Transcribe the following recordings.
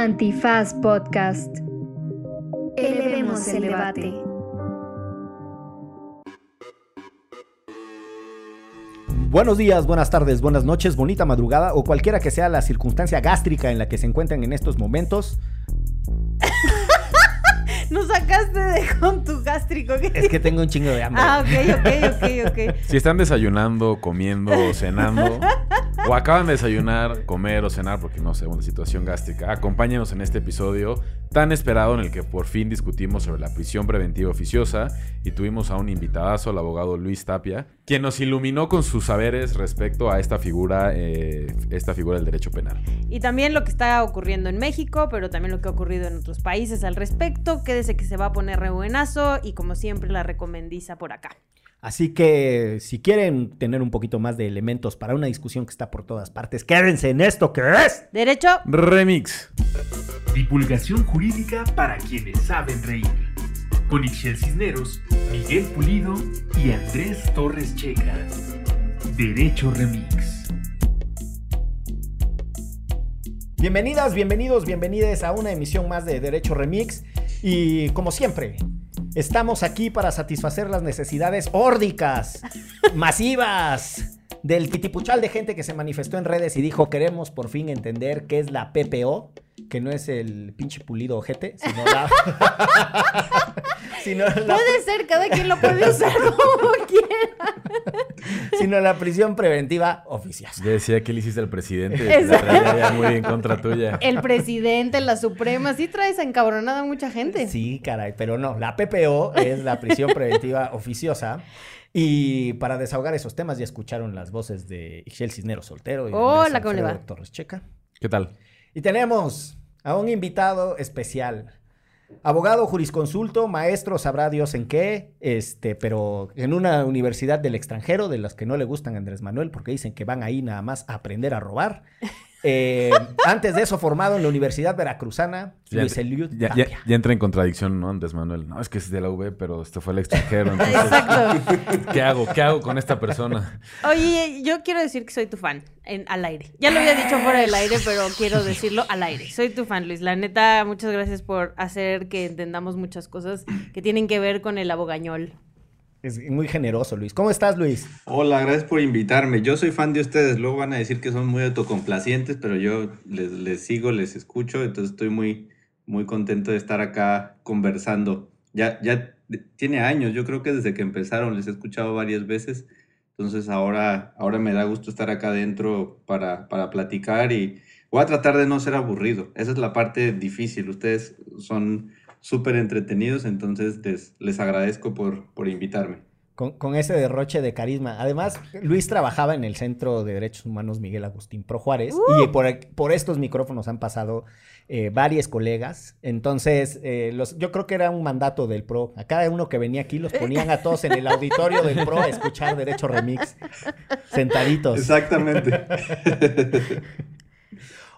Antifaz Podcast. Elevemos el debate. Buenos días, buenas tardes, buenas noches, bonita madrugada o cualquiera que sea la circunstancia gástrica en la que se encuentran en estos momentos. Nos sacaste de con tu gástrico. ¿qué? Es que tengo un chingo de hambre. Ah, ok, ok, ok, ok. Si están desayunando, comiendo cenando, o acaban de desayunar, comer o cenar, porque no sé, una situación gástrica, acompáñenos en este episodio tan esperado en el que por fin discutimos sobre la prisión preventiva oficiosa y tuvimos a un invitadazo, el abogado Luis Tapia, quien nos iluminó con sus saberes respecto a esta figura, eh, esta figura del derecho penal. Y también lo que está ocurriendo en México, pero también lo que ha ocurrido en otros países al respecto. Quédese que se va a poner re buenazo y como siempre la recomendiza por acá. Así que si quieren tener un poquito más de elementos para una discusión que está por todas partes, quédense en esto que es. Derecho. Remix. Divulgación jurídica para quienes saben reír. Con Ixel Cisneros, Miguel Pulido y Andrés Torres Checa. Derecho Remix. Bienvenidas, bienvenidos, bienvenidas a una emisión más de Derecho Remix. Y como siempre, estamos aquí para satisfacer las necesidades órdicas, masivas, del titipuchal de gente que se manifestó en redes y dijo queremos por fin entender qué es la PPO, que no es el pinche pulido ojete, sino la... sino la- Puede ser, cada quien lo puede usar como quiera. sino la prisión preventiva oficiosa. Ya decía que le hiciste al presidente. La ya muy en contra tuya. El presidente, la Suprema, sí traes encabronada a mucha gente. Sí, caray, pero no, la PPO es la prisión preventiva oficiosa. Y para desahogar esos temas ya escucharon las voces de Ixel Cisneros Soltero y Hola, ¿cómo le Alfredo va? Torres Checa. ¿Qué tal? Y tenemos a un invitado especial. Abogado jurisconsulto, maestro, sabrá Dios en qué, este, pero en una universidad del extranjero, de las que no le gustan a Andrés Manuel, porque dicen que van ahí nada más a aprender a robar. Eh, antes de eso, formado en la Universidad Veracruzana, Ya, Luis Eliud ya, ya- Tapia. ya entra en contradicción, ¿no? Andrés Manuel. No, es que es de la UB, pero este fue el extranjero. Entonces, Exacto. ¿Qué hago? ¿Qué hago con esta persona? Oye, yo quiero decir que soy tu fan en, al aire. Ya lo había dicho fuera del aire, pero quiero decirlo al aire. Soy tu fan, Luis. La neta, muchas gracias por hacer que entendamos muchas cosas que tienen que ver con el abogañol. Es muy generoso, Luis. ¿Cómo estás, Luis? Hola, gracias por invitarme. Yo soy fan de ustedes. Luego van a decir que son muy autocomplacientes, pero yo les, les sigo, les escucho. Entonces estoy muy, muy contento de estar acá conversando. Ya, ya tiene años. Yo creo que desde que empezaron les he escuchado varias veces. Entonces ahora, ahora me da gusto estar acá adentro para, para platicar y voy a tratar de no ser aburrido. Esa es la parte difícil. Ustedes son súper entretenidos, entonces les, les agradezco por, por invitarme. Con, con ese derroche de carisma. Además, Luis trabajaba en el Centro de Derechos Humanos Miguel Agustín Pro Juárez y por, por estos micrófonos han pasado eh, varios colegas. Entonces, eh, los, yo creo que era un mandato del PRO. A cada uno que venía aquí los ponían a todos en el auditorio del PRO a escuchar Derecho Remix, sentaditos. Exactamente.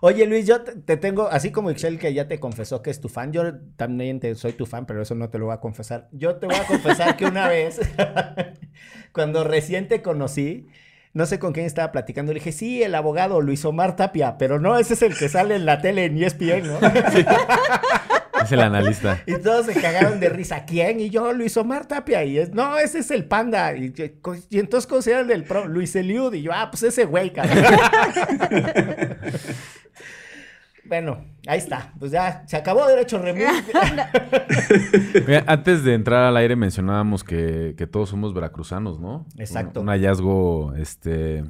Oye, Luis, yo te, te tengo, así como Ixel que ya te confesó que es tu fan, yo también te, soy tu fan, pero eso no te lo voy a confesar. Yo te voy a confesar que una vez, cuando recién te conocí, no sé con quién estaba platicando, le dije, sí, el abogado Luis Omar Tapia, pero no, ese es el que sale en la tele en ESPN, ¿no? Es el analista. Y todos se cagaron de risa. ¿Quién? Y yo, Luis Omar Tapia. Y es, no, ese es el panda. Y, y entonces, ¿cómo se llama el pro? Luis Eliud. Y yo, ah, pues ese güey, cabrón. bueno, ahí está. Pues ya, se acabó Derecho Remix. Antes de entrar al aire mencionábamos que, que todos somos veracruzanos, ¿no? Exacto. Un, un hallazgo, este,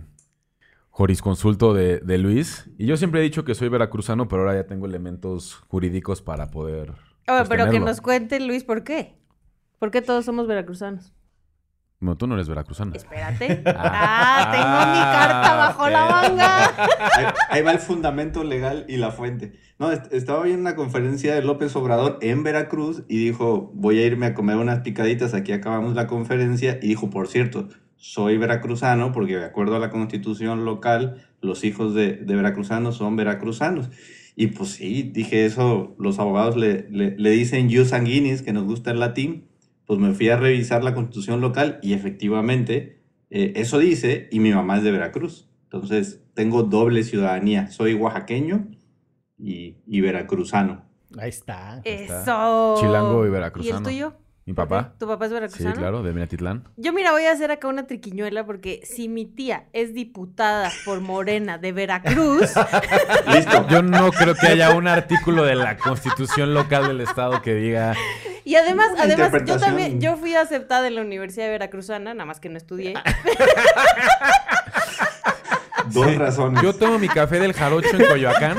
jurisconsulto de, de Luis. Y yo siempre he dicho que soy veracruzano, pero ahora ya tengo elementos jurídicos para poder Oh, pero que nos cuente, Luis, ¿por qué? ¿Por qué todos somos veracruzanos? No, tú no eres veracruzano. Espérate. Ah, tengo mi carta bajo la manga. Ahí, ahí va el fundamento legal y la fuente. No, est- estaba viendo una conferencia de López Obrador en Veracruz y dijo, voy a irme a comer unas picaditas, aquí acabamos la conferencia, y dijo, por cierto, soy veracruzano porque de acuerdo a la constitución local, los hijos de, de veracruzanos son veracruzanos. Y pues sí, dije eso, los abogados le, le, le dicen jus sanguinis, que nos gusta el latín, pues me fui a revisar la constitución local y efectivamente eh, eso dice, y mi mamá es de Veracruz. Entonces tengo doble ciudadanía, soy oaxaqueño y, y veracruzano. Ahí está. Eso. Chilango y ¿Y el veracruzano. tuyo? Mi papá. ¿Tu papá es Sí, veracruzano? claro, de Minatitlán. Yo, mira, voy a hacer acá una triquiñuela porque si mi tía es diputada por Morena de Veracruz, Listo. Yo no creo que haya un artículo de la constitución local del estado que diga y además, además, yo también, yo fui aceptada en la Universidad de Veracruzana, nada más que no estudié. Dos razones. Yo tomo mi café del jarocho en Coyoacán.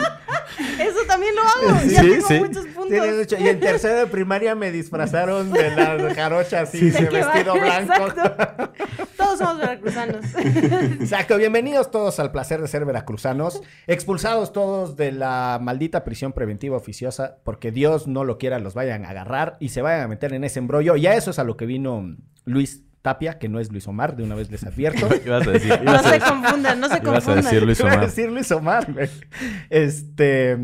Eso también lo hago. ya Sí, tengo sí. muchos puntos. Y en tercero de primaria me disfrazaron de la jarocha así, ¿De de qué va? vestido blanco. Exacto. Todos somos veracruzanos. Exacto, bienvenidos todos al placer de ser veracruzanos, expulsados todos de la maldita prisión preventiva oficiosa, porque Dios no lo quiera, los vayan a agarrar y se vayan a meter en ese embrollo. Y a eso es a lo que vino Luis Tapia, que no es Luis Omar, de una vez les advierto. Ibas a decir, No ibas a se decir- confundan, no se ibas a confundan. decir Luis Iba a Omar. decir Luis Omar, güey. Este.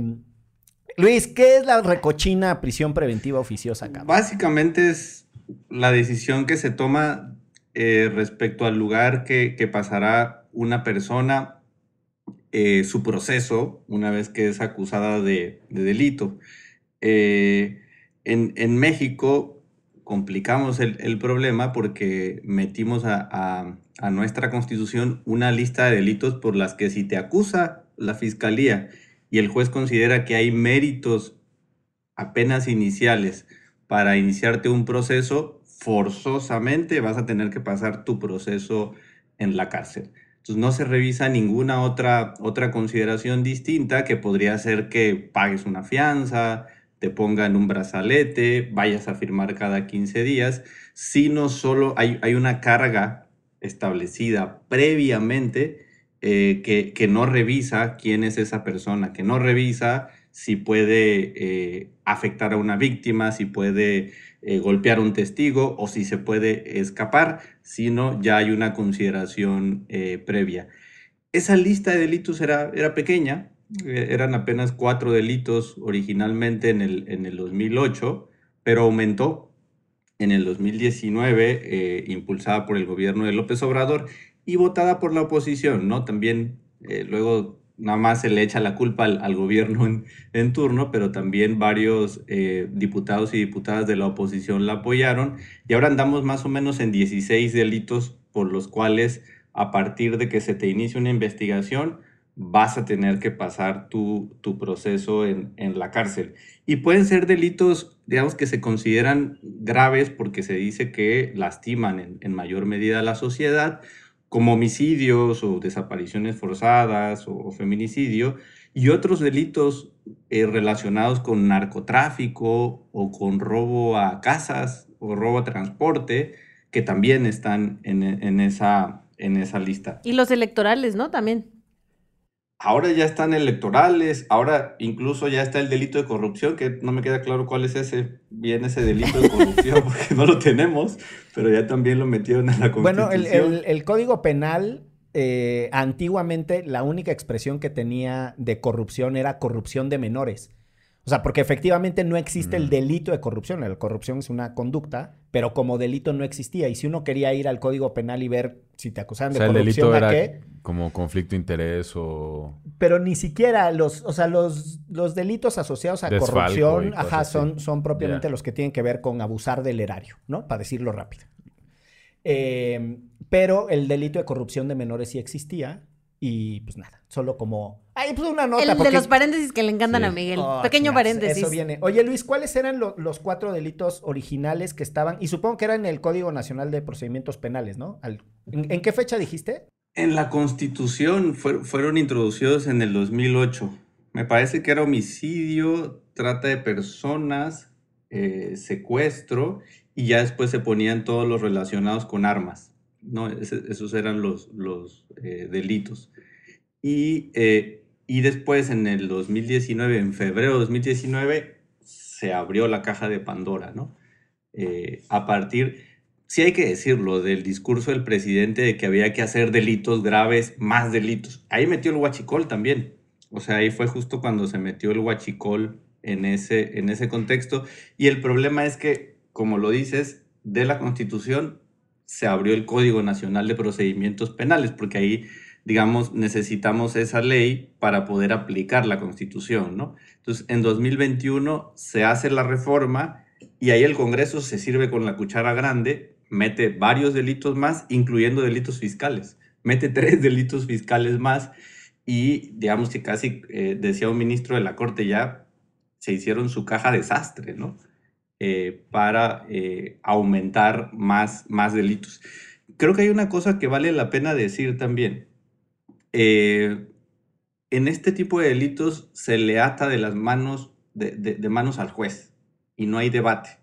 Luis, ¿qué es la recochina prisión preventiva oficiosa, cabrón? Básicamente es la decisión que se toma eh, respecto al lugar que, que pasará una persona, eh, su proceso, una vez que es acusada de, de delito. Eh, en, en México complicamos el, el problema porque metimos a, a- nuestra constitución una lista de delitos por las que si te acusa la fiscalía y el juez considera que hay méritos apenas iniciales para iniciarte un proceso, forzosamente vas a tener que pasar tu proceso en la cárcel. Entonces no se revisa ninguna otra, otra consideración distinta que podría ser que pagues una fianza, te pongan un brazalete, vayas a firmar cada 15 días, sino solo hay, hay una carga establecida previamente eh, que, que no revisa quién es esa persona, que no revisa si puede eh, afectar a una víctima, si puede eh, golpear a un testigo o si se puede escapar, sino ya hay una consideración previa. Esa lista de delitos era, era pequeña, eran apenas cuatro delitos originalmente en el, en el 2008, pero aumentó en el 2019, eh, impulsada por el gobierno de López Obrador y votada por la oposición, ¿no? También eh, luego nada más se le echa la culpa al, al gobierno en, en turno, pero también varios eh, diputados y diputadas de la oposición la apoyaron y ahora andamos más o menos en 16 delitos por los cuales a partir de que se te inicie una investigación vas a tener que pasar tu, tu proceso en, en la cárcel. Y pueden ser delitos, digamos, que se consideran graves porque se dice que lastiman en, en mayor medida a la sociedad, como homicidios o desapariciones forzadas o, o feminicidio, y otros delitos eh, relacionados con narcotráfico o con robo a casas o robo a transporte, que también están en, en esa, en esa lista. Y los electorales, ¿no? También. Ahora ya están electorales, ahora incluso ya está el delito de corrupción, que no me queda claro cuál es ese, bien ese delito de corrupción, porque no lo tenemos, pero ya también lo metieron en la Bueno, constitución. el, el- el código penal, eh, antiguamente la única expresión que tenía de corrupción era corrupción de menores. O sea, porque efectivamente no existe el Mm. delito de corrupción. La corrupción es una conducta, pero como delito no existía. Y si uno quería ir al código penal y ver si te acusaban O de el corrupción, como conflicto de interés o... Pero ni siquiera los, o sea, los, los delitos asociados a Desfalco corrupción, ajá, así. son, son propiamente los que tienen que ver con abusar del erario, ¿no? Para decirlo rápido. Eh, pero el delito de corrupción de menores sí existía y pues nada, solo como... Ay, pues una nota. El de los paréntesis que le encantan Sí. a Miguel. Oh, Pequeño chingas, paréntesis. Eso viene. Oye, Luis, ¿cuáles eran lo- los cuatro delitos originales que estaban? Y supongo que eran en el Código Nacional de Procedimientos Penales, ¿no? Al- ¿En, en qué fecha dijiste? En la constitución fue- fueron introducidos en el 2008. Me parece que era homicidio, trata de personas, eh, secuestro, y ya después se ponían todos los relacionados con armas. ¿No? Esos eran los, los eh, delitos. Y, eh, y después en el 2019, en febrero de 2019, se abrió la caja de Pandora, ¿no? Eh, a partir, sí hay que decirlo, del discurso del presidente de que había que hacer delitos graves, más delitos. Ahí metió el huachicol también. O sea, ahí fue justo cuando se metió el huachicol en ese, en ese contexto. Y el problema es que, como lo dices, de la Constitución se abrió el Código Nacional de Procedimientos Penales, porque ahí digamos, necesitamos esa ley para poder aplicar la constitución, ¿no? Entonces, en 2021 se hace la reforma y ahí el Congreso se sirve con la cuchara grande, mete varios delitos más, incluyendo delitos fiscales. Mete tres delitos fiscales más y digamos que casi, eh, decía un ministro de la Corte ya, se hicieron su caja desastre, ¿no? Eh, para eh, aumentar más, más delitos. Creo que hay una cosa que vale la pena decir también. en este tipo de delitos se le ata de las manos, de manos al juez y no hay debate.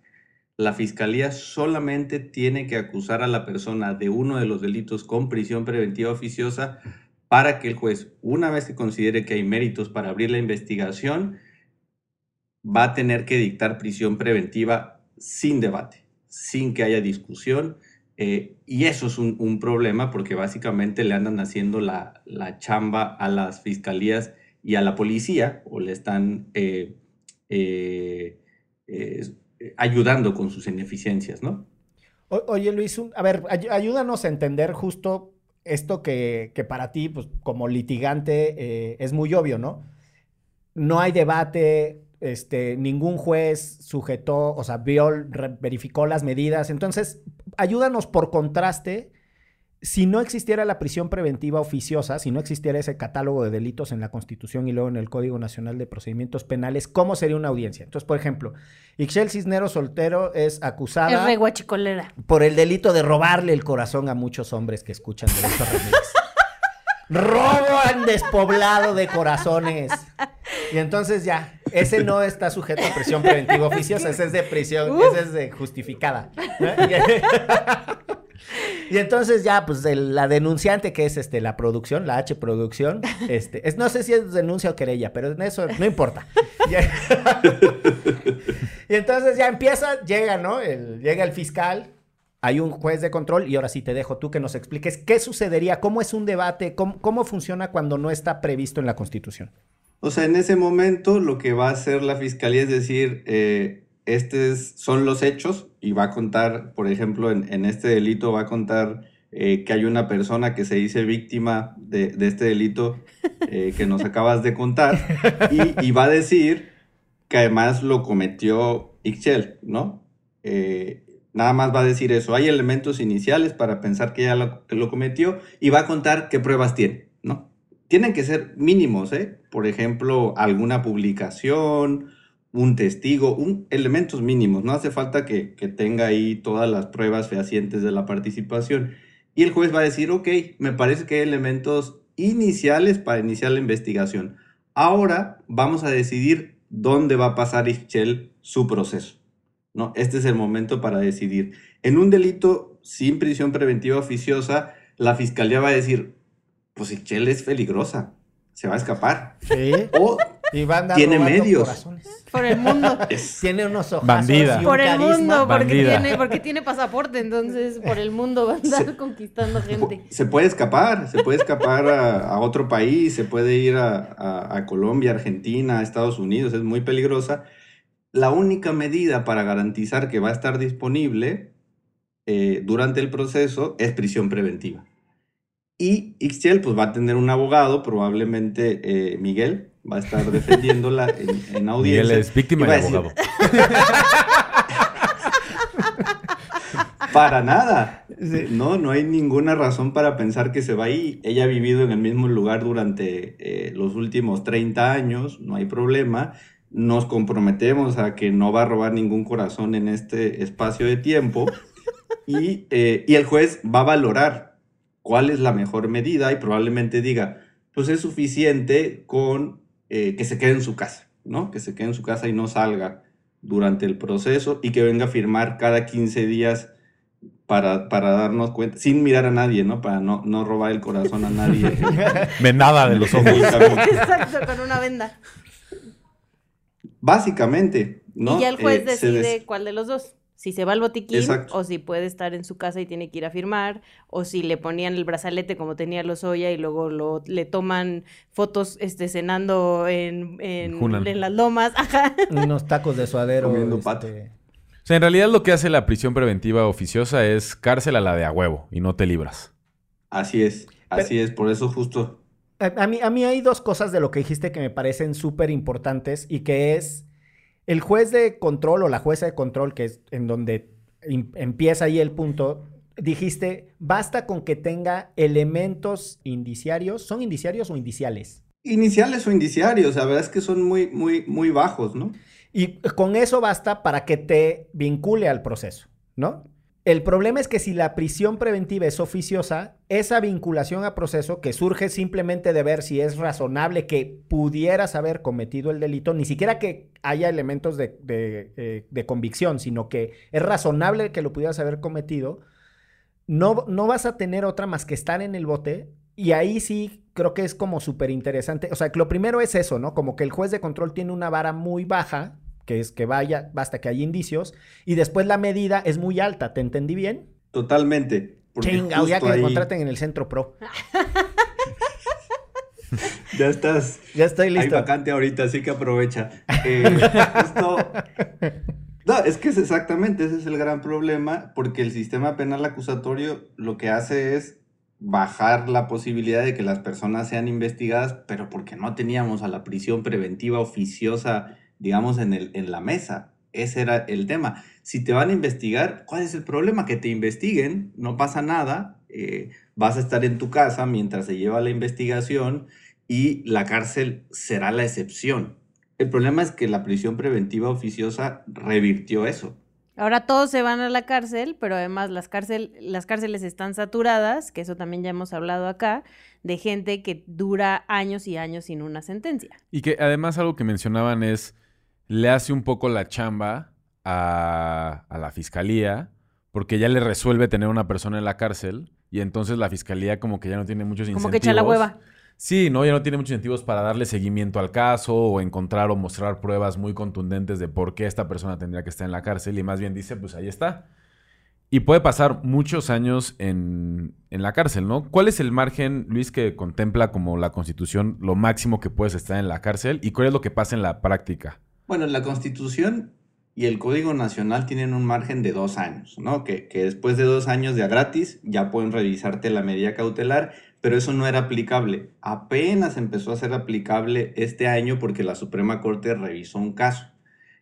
La fiscalía solamente tiene que acusar a la persona de uno de los delitos con prisión preventiva oficiosa para que el juez, una vez que considere que hay méritos para abrir la investigación, va a tener que dictar prisión preventiva sin debate, sin que haya discusión. Eh, y eso es un, problema porque básicamente le andan haciendo la, chamba a las fiscalías y a la policía o le están eh, eh, ayudando con sus ineficiencias, ¿no? oye Luis, a ver, ayúdanos a entender justo esto que, para ti, pues como litigante, es muy obvio, ¿no? No hay debate, este, ningún juez sujetó, o sea, vio, verificó las medidas. Entonces, ayúdanos por contraste. Si no existiera la prisión preventiva oficiosa, si no existiera ese catálogo de delitos en la Constitución y luego en el Código Nacional de Procedimientos Penales, ¿cómo sería una audiencia? Entonces, por ejemplo, Ixchel Cisneros Soltero es acusada por el delito de robarle el corazón a muchos hombres que escuchan Derecho. Robo han despoblado de corazones. Y entonces ya, ese no está sujeto a prisión preventiva oficiosa, ese es de prisión, ese es de justificada. Y entonces ya, pues la denunciante, que es este, la producción, la H producción, este, es, no sé si es denuncia o querella, pero eso no importa. y entonces ya empieza, llega, ¿no? llega el fiscal, hay un juez de control y ahora sí te dejo tú que nos expliques qué sucedería, cómo es un debate, cómo, cómo funciona cuando no está previsto en la Constitución. O sea, en ese momento lo que va a hacer la fiscalía es decir, eh, estos son los hechos y va a contar, por ejemplo, en, este delito va a contar eh, que hay una persona que se dice víctima de, este delito eh, que nos acabas de contar y, va a decir que además lo cometió Ixchel, ¿no? nada más va a decir eso. Hay elementos iniciales para pensar que ella lo, lo cometió y va a contar qué pruebas tiene. Tienen que ser mínimos, ¿eh? Por ejemplo, alguna publicación, un testigo, un, elementos mínimos. No hace falta que, tenga ahí todas las pruebas fehacientes de la participación. Y el juez va a decir, ok, me parece que hay elementos iniciales para iniciar la investigación. Ahora vamos a decidir dónde va a pasar Ischel su proceso. ¿no? Este es el momento para decidir. En un delito sin prisión preventiva oficiosa, la fiscalía va a decir, pues Ixchel es peligrosa, se va a escapar. Sí. O tiene medios. Por el mundo. Tiene unos ojos. Bandida. por el mundo, porque tiene, porque tiene, pasaporte, entonces por el mundo va a andar conquistando gente. Se puede escapar, se puede escapar a, otro país, se puede ir a, Colombia, Argentina, Estados Unidos, es muy peligrosa. La única medida para garantizar que va a estar disponible eh, durante el proceso es prisión preventiva. Y Ixchel pues va a tener un abogado, probablemente eh, Miguel, va a estar defendiéndola en, audiencia. Miguel es víctima y, abogado. para nada. No, no hay ninguna razón para pensar que se va ahí. Ella ha vivido en el mismo lugar durante eh, los últimos 30 años, no hay problema. Nos comprometemos a que no va a robar ningún corazón en este espacio de tiempo. Y, eh, y el juez va a valorar cuál es la mejor medida y probablemente diga, pues es suficiente con eh, que se quede en su casa, ¿no? Que se quede en su casa y no salga durante el proceso y que venga a firmar cada 15 días para, para darnos cuenta, sin mirar a nadie, ¿no? Para no, no robar el corazón a nadie. Vendada de los ojos. Exacto, con una venda. Básicamente, ¿no? Y ya el juez eh, decide cuál de los dos si se va al botiquín o si puede estar en su casa y tiene que ir a firmar o si le ponían el brazalete como tenía Lozoya y luego lo, le toman fotos este cenando en, en, las lomas, ajá. Unos tacos de suadero. Comiendo pato. Este. O sea, en realidad lo que hace la prisión preventiva oficiosa es cárcel a la de a huevo y no te libras. Así es. Así es, por eso justo. A, a mí, a mí hay dos cosas de lo que dijiste que me parecen súper importantes y que es el juez de control o la jueza de control, que es en donde em- empieza ahí el punto, dijiste, basta con que tenga elementos indiciarios. ¿Son indiciarios o indiciales? Iniciales o indiciarios, la verdad es que son muy, muy, muy bajos, ¿no? Y con eso basta para que te vincule al proceso, ¿no? El problema es que si la prisión preventiva es oficiosa, esa vinculación a proceso que surge simplemente de ver si es razonable que pudieras haber cometido el delito, ni siquiera que haya elementos de, de, eh, convicción, sino que es razonable que lo pudieras haber cometido, no, no vas a tener otra más que estar en el bote y ahí sí creo que es como súper interesante. O sea, que lo primero es eso, ¿no? Como que el juez de control tiene una vara muy baja, que es que vaya, basta que haya indicios, y después la medida es muy alta. ¿Te entendí bien? Totalmente. Chinga, ya que me contraten en el Centro Pro. Ya estás. Ya estoy Hay listo. vacante ahorita, así que aprovecha. Eh, justo- No, es que es exactamente, ese es el gran problema, porque el sistema penal acusatorio lo que hace es bajar la posibilidad de que las personas sean investigadas, pero porque no teníamos a la prisión preventiva oficiosa, digamos, en, el, en la mesa. Ese era el tema. Si te van a investigar, ¿cuál es el problema? Que te investiguen, no pasa nada, eh, vas a estar en tu casa mientras se lleva la investigación y la cárcel será la excepción. El problema es que la prisión preventiva oficiosa revirtió eso. Ahora todos se van a la cárcel, pero además las, cárcel, las cárceles están saturadas, que eso también ya hemos hablado acá, de gente que dura años y años sin una sentencia. Y que además algo que mencionaban es, le hace un poco la chamba a, a la fiscalía, porque ya le resuelve tener una persona en la cárcel, y entonces la fiscalía como que ya no tiene muchos incentivos. Como que echa la hueva. Sí, no, ya no tiene muchos incentivos para darle seguimiento al caso o encontrar o mostrar pruebas muy contundentes de por qué esta persona tendría que estar en la cárcel y más bien dice, pues ahí está. Y puede pasar muchos años en, en la cárcel, ¿no? ¿Cuál es el margen, Luis, que contempla como la Constitución lo máximo que puedes estar en la cárcel y cuál es lo que pasa en la práctica? Bueno, la Constitución y el Código Nacional tienen un margen de dos años, ¿no? Que, después de dos años de a gratis ya pueden revisarte la medida cautelar, pero eso no era aplicable. Apenas empezó a ser aplicable este año porque la Suprema Corte revisó un caso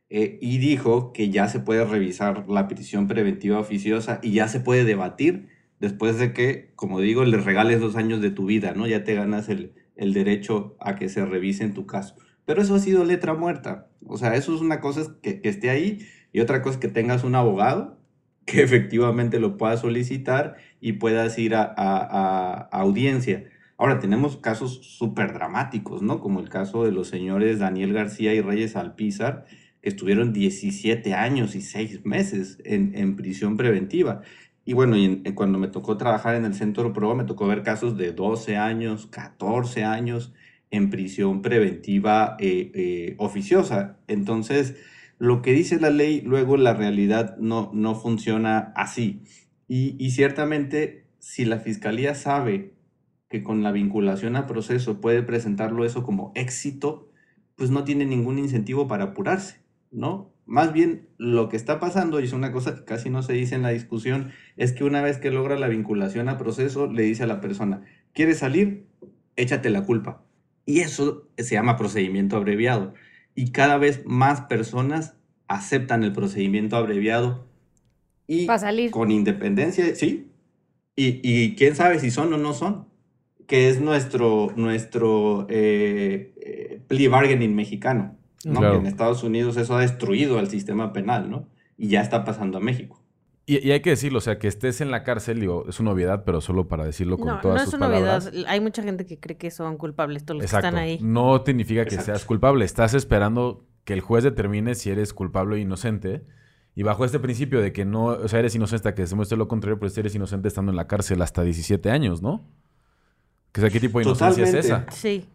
eh, y dijo que ya se puede revisar la prisión preventiva oficiosa y ya se puede debatir después de que, como digo, le regales dos años de tu vida, ¿no? Ya te ganas el, el derecho a que se revise en tu caso. Pero eso ha sido letra muerta. O sea, eso es una cosa que, que esté ahí y otra cosa que tengas un abogado que efectivamente lo puedas solicitar y puedas ir a, a- audiencia. Ahora, tenemos casos súper dramáticos, ¿no? Como el caso de los señores Daniel García y Reyes Alpizar, que estuvieron 17 años y 6 meses en, en prisión preventiva. Y bueno, cuando me tocó trabajar en el Centro Pro, me tocó ver casos de 12 años, 14 años en prisión preventiva eh, eh, oficiosa. Entonces, lo que dice la ley, luego la realidad no, no funciona así. Y, y ciertamente, si la fiscalía sabe que con la vinculación a proceso puede presentarlo eso como éxito, pues no tiene ningún incentivo para apurarse, ¿no? Más bien, lo que está pasando, y es una cosa que casi no se dice en la discusión, es que una vez que logra la vinculación a proceso, le dice a la persona, ¿quieres salir? Échate la culpa. Y eso se llama procedimiento abreviado. Y cada vez más personas aceptan el procedimiento abreviado y salir. con independencia, sí. Y, y quién sabe si son o no son, que es nuestro, nuestro eh, eh, plea bargaining mexicano. ¿no? Claro. Que en Estados Unidos eso ha destruido al sistema penal, ¿no? Y ya está pasando a México. Y, y hay que decirlo, o sea, que estés en la cárcel, digo, es una obviedad, pero solo para decirlo con No, todas no es sus una palabras. novedad. Hay mucha gente que cree que son culpables todos los Exacto. que están ahí. No significa que Exacto. seas culpable. Estás esperando que el juez determine si eres culpable o inocente. Y bajo este principio de que no, o sea, eres inocente hasta que se muestre lo contrario, pues eres inocente estando en la cárcel hasta 17 años, ¿no? Que sea, ¿qué tipo de inocencia es esa? Sí.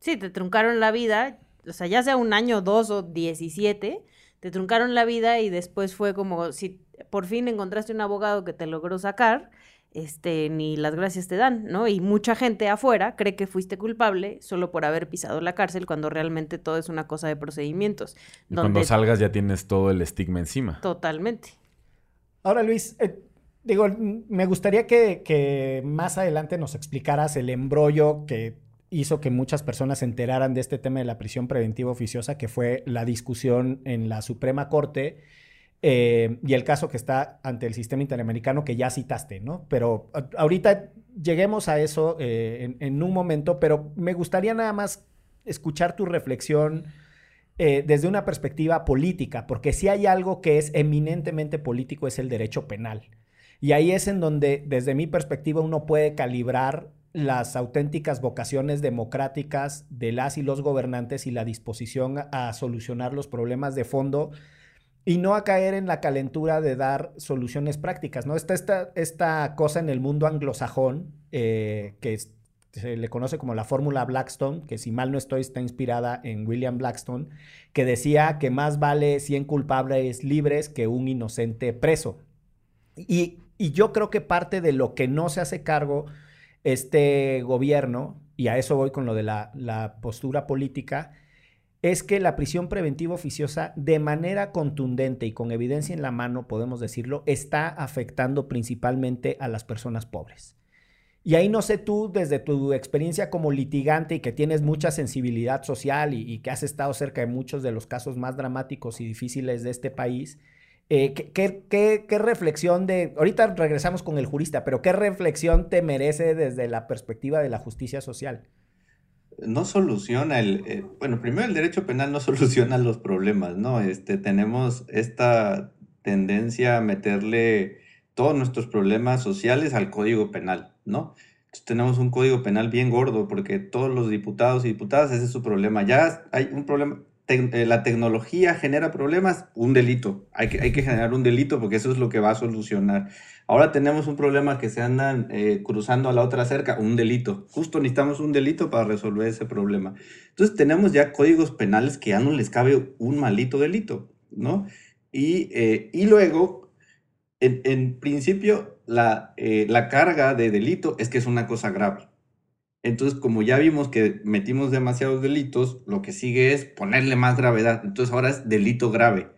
Sí, te truncaron la vida. O sea, ya sea un año, dos o diecisiete, te truncaron la vida y después fue como si por fin encontraste un abogado que te logró sacar, este, ni las gracias te dan, ¿no? Y mucha gente afuera cree que fuiste culpable solo por haber pisado la cárcel cuando realmente todo es una cosa de procedimientos. Y cuando salgas ya tienes todo el estigma encima. Totalmente. Ahora, Luis, eh, digo, me gustaría que, que más adelante nos explicaras el embrollo que hizo que muchas personas se enteraran de este tema de la prisión preventiva oficiosa, que fue la discusión en la Suprema Corte eh, y el caso que está ante el sistema interamericano que ya citaste, ¿no? Pero ahorita lleguemos a eso eh, en, un momento, pero me gustaría nada más escuchar tu reflexión eh, desde una perspectiva política, porque si hay algo que es eminentemente político es el derecho penal. Y ahí es en donde, desde mi perspectiva, uno puede calibrar las auténticas vocaciones democráticas de las y los gobernantes y la disposición a solucionar los problemas de fondo y no a caer en la calentura de dar soluciones prácticas, ¿no? Está esta, esta cosa en el mundo anglosajón eh, que se le conoce como la fórmula Blackstone, que si mal no estoy está inspirada en William Blackstone, que decía que más vale 100 culpables libres que un inocente preso. Y, y yo creo que parte de lo que no se hace cargo este gobierno, y a eso voy con lo de la, la postura política, es que la prisión preventiva oficiosa, de manera contundente y con evidencia en la mano, podemos decirlo, está afectando principalmente a las personas pobres. Y ahí no sé tú, desde tu experiencia como litigante y que tienes mucha sensibilidad social y, que has estado cerca de muchos de los casos más dramáticos y difíciles de este país, eh, ¿qué, qué, qué, qué reflexión de, ahorita regresamos con el jurista, pero qué reflexión te merece desde la perspectiva de la justicia social? No soluciona el, eh, bueno, primero el derecho penal no soluciona los problemas, ¿no? Este, tenemos esta tendencia a meterle todos nuestros problemas sociales al código penal, ¿no? Entonces, tenemos un código penal bien gordo porque todos los diputados y diputadas, ese es su problema. Ya hay un problema, eh, la tecnología genera problemas, un delito. Hay que, generar un delito porque eso es lo que va a solucionar. Ahora tenemos un problema que se andan eh, cruzando a la otra cerca, un delito. Justo necesitamos un delito para resolver ese problema. Entonces tenemos ya códigos penales que ya no les cabe un maldito delito, ¿no? Y, eh, luego, en, principio, la carga de delito es que es una cosa grave. Entonces, como ya vimos que metimos demasiados delitos, lo que sigue es ponerle más gravedad. Entonces ahora es delito grave,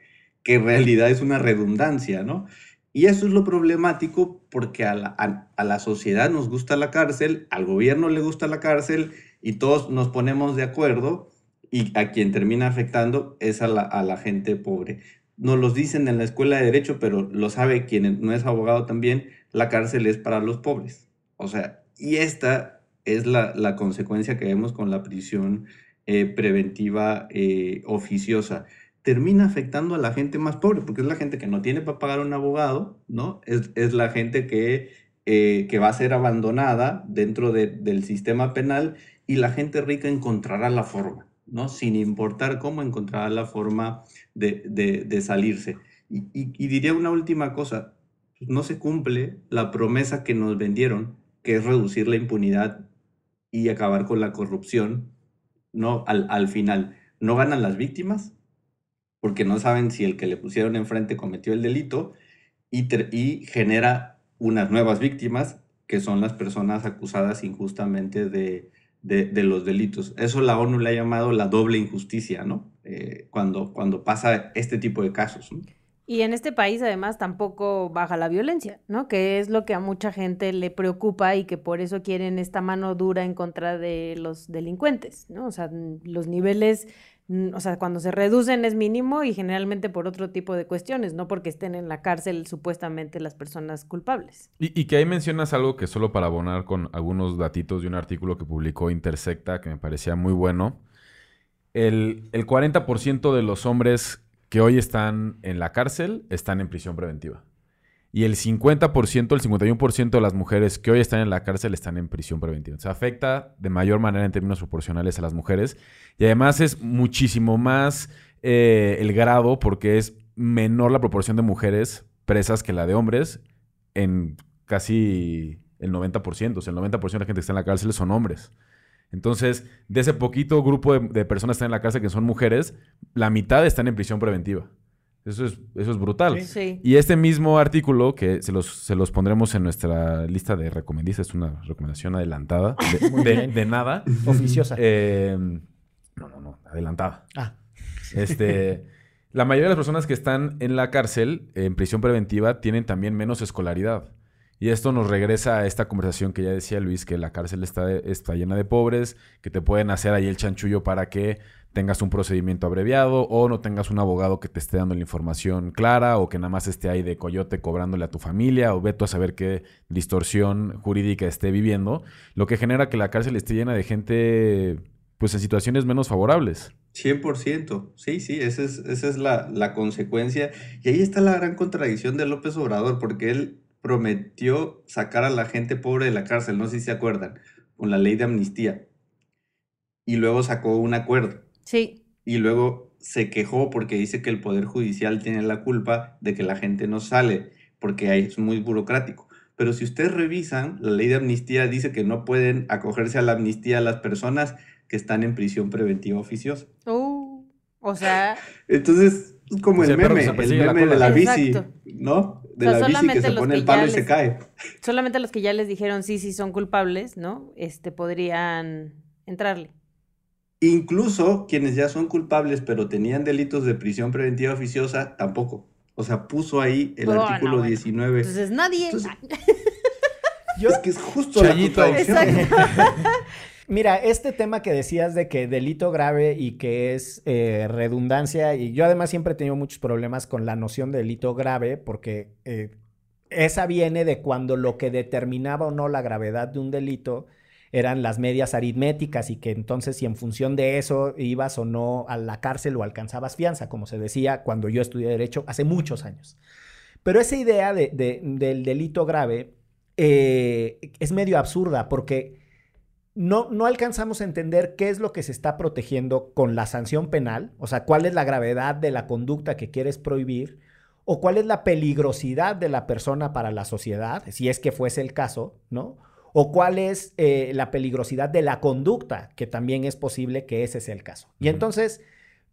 que en realidad es una redundancia, ¿no? Y eso es lo problemático porque a la, a, la sociedad nos gusta la cárcel, al gobierno le gusta la cárcel y todos nos ponemos de acuerdo y a quien termina afectando es a la, a la gente pobre. Nos los dicen en la escuela de derecho, pero lo sabe quien no es abogado también, la cárcel es para los pobres. O sea, y esta es la, la consecuencia que vemos con la prisión eh, preventiva eh, oficiosa termina afectando a la gente más pobre, porque es la gente que no tiene para pagar un abogado, ¿no? Es, es la gente que, eh, que va a ser abandonada dentro de, del sistema penal y la gente rica encontrará la forma, ¿no? Sin importar cómo encontrará la forma de, de, salirse. Y, diría una última cosa, no se cumple la promesa que nos vendieron, que es reducir la impunidad y acabar con la corrupción, ¿no? Al, al final, no ganan las víctimas, porque no saben si el que le pusieron enfrente cometió el delito y, y, genera unas nuevas víctimas que son las personas acusadas injustamente de, de, los delitos. Eso la ONU le ha llamado la doble injusticia, ¿no? Eh, cuando, cuando pasa este tipo de casos. ¿no? Y en este país además tampoco baja la violencia, ¿no? Que es lo que a mucha gente le preocupa y que por eso quieren esta mano dura en contra de los delincuentes, ¿no? O sea, los niveles o sea, cuando se reducen es mínimo y generalmente por otro tipo de cuestiones, no porque estén en la cárcel supuestamente las personas culpables. Y, y, que ahí mencionas algo que solo para abonar con algunos datitos de un artículo que publicó Intersecta, que me parecía muy bueno. El, el 40% de los hombres que hoy están en la cárcel están en prisión preventiva. Y el 50%, el 51% de las mujeres que hoy están en la cárcel están en prisión preventiva. O sea, afecta de mayor manera en términos proporcionales a las mujeres. Y además es muchísimo más eh, el grado porque es menor la proporción de mujeres presas que la de hombres en casi el 90%. O sea, el 90% de la gente que está en la cárcel son hombres. Entonces, de ese poquito grupo de, de personas que están en la cárcel que son mujeres, la mitad están en prisión preventiva. Eso es, eso es brutal. Sí. Y este mismo artículo, que se los, se los pondremos en nuestra lista de recomendistas, es una recomendación adelantada, de, de, de nada. Oficiosa. Eh, no, no, no, adelantada. Ah. Este, La mayoría de las personas que están en la cárcel, en prisión preventiva, tienen también menos escolaridad. Y esto nos regresa a esta conversación que ya decía Luis, que la cárcel está, está llena de pobres, que te pueden hacer ahí el chanchullo para que tengas un procedimiento abreviado o no tengas un abogado que te esté dando la información clara o que nada más esté ahí de coyote cobrándole a tu familia o veto a saber qué distorsión jurídica esté viviendo, lo que genera que la cárcel esté llena de gente pues en situaciones menos favorables. 100%, sí, sí, esa es, esa es la, la consecuencia. Y ahí está la gran contradicción de López Obrador, porque él prometió sacar a la gente pobre de la cárcel, no sé si se acuerdan, con la ley de amnistía. Y luego sacó un acuerdo. Sí. Y luego se quejó porque dice que el Poder Judicial tiene la culpa de que la gente no sale, porque ahí es muy burocrático. Pero si ustedes revisan, la ley de amnistía dice que no pueden acogerse a la amnistía las personas que están en prisión preventiva oficiosa. Uh, o sea, Entonces, es como O sea, el meme, el la meme de la bici, Exacto. ¿no? De O sea, la bici que solamente se los pone que el palo ya y se les- cae. solamente los que ya les dijeron sí, sí son culpables, ¿no? Este podrían entrarle. Incluso quienes ya son culpables pero tenían delitos de prisión preventiva oficiosa, tampoco. O sea, puso ahí el Oh, no, artículo bueno. 19. Entonces nadie. Entonces, Yo, es que es justo Chayito. la contradicción. Mira, este tema que decías de que delito grave y que es eh, redundancia, y yo además siempre he tenido muchos problemas con la noción de delito grave, porque eh, esa viene de cuando lo que determinaba o no la gravedad de un delito eran las medias aritméticas y que entonces si en función de eso ibas o no a la cárcel o alcanzabas fianza, como se decía cuando yo estudié derecho hace muchos años. Pero esa idea de- de- del delito grave eh, es medio absurda porque no, no alcanzamos a entender qué es lo que se está protegiendo con la sanción penal, o sea, cuál es la gravedad de la conducta que quieres prohibir, o cuál es la peligrosidad de la persona para la sociedad, si es que fuese el caso, ¿no? O cuál es eh, la peligrosidad de la conducta, que también es posible que ese sea el caso. Y entonces,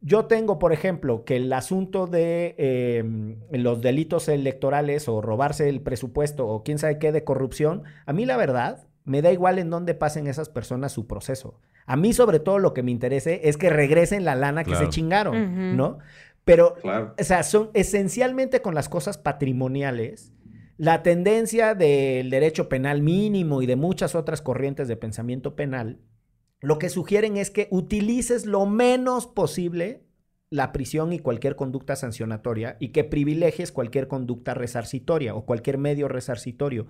yo tengo, por ejemplo, que el asunto de eh, los delitos electorales o robarse el presupuesto o quién sabe qué de corrupción, a mí la verdad me da igual en dónde pasen esas personas su proceso. A mí sobre todo lo que me interese es que regresen la lana que Claro. se chingaron. ¿no? Pero Claro. o sea, son esencialmente con las cosas patrimoniales. La tendencia del derecho penal mínimo y de muchas otras corrientes de pensamiento penal, lo que sugieren es que utilices lo menos posible la prisión y cualquier conducta sancionatoria y que privilegies cualquier conducta resarcitoria o cualquier medio resarcitorio.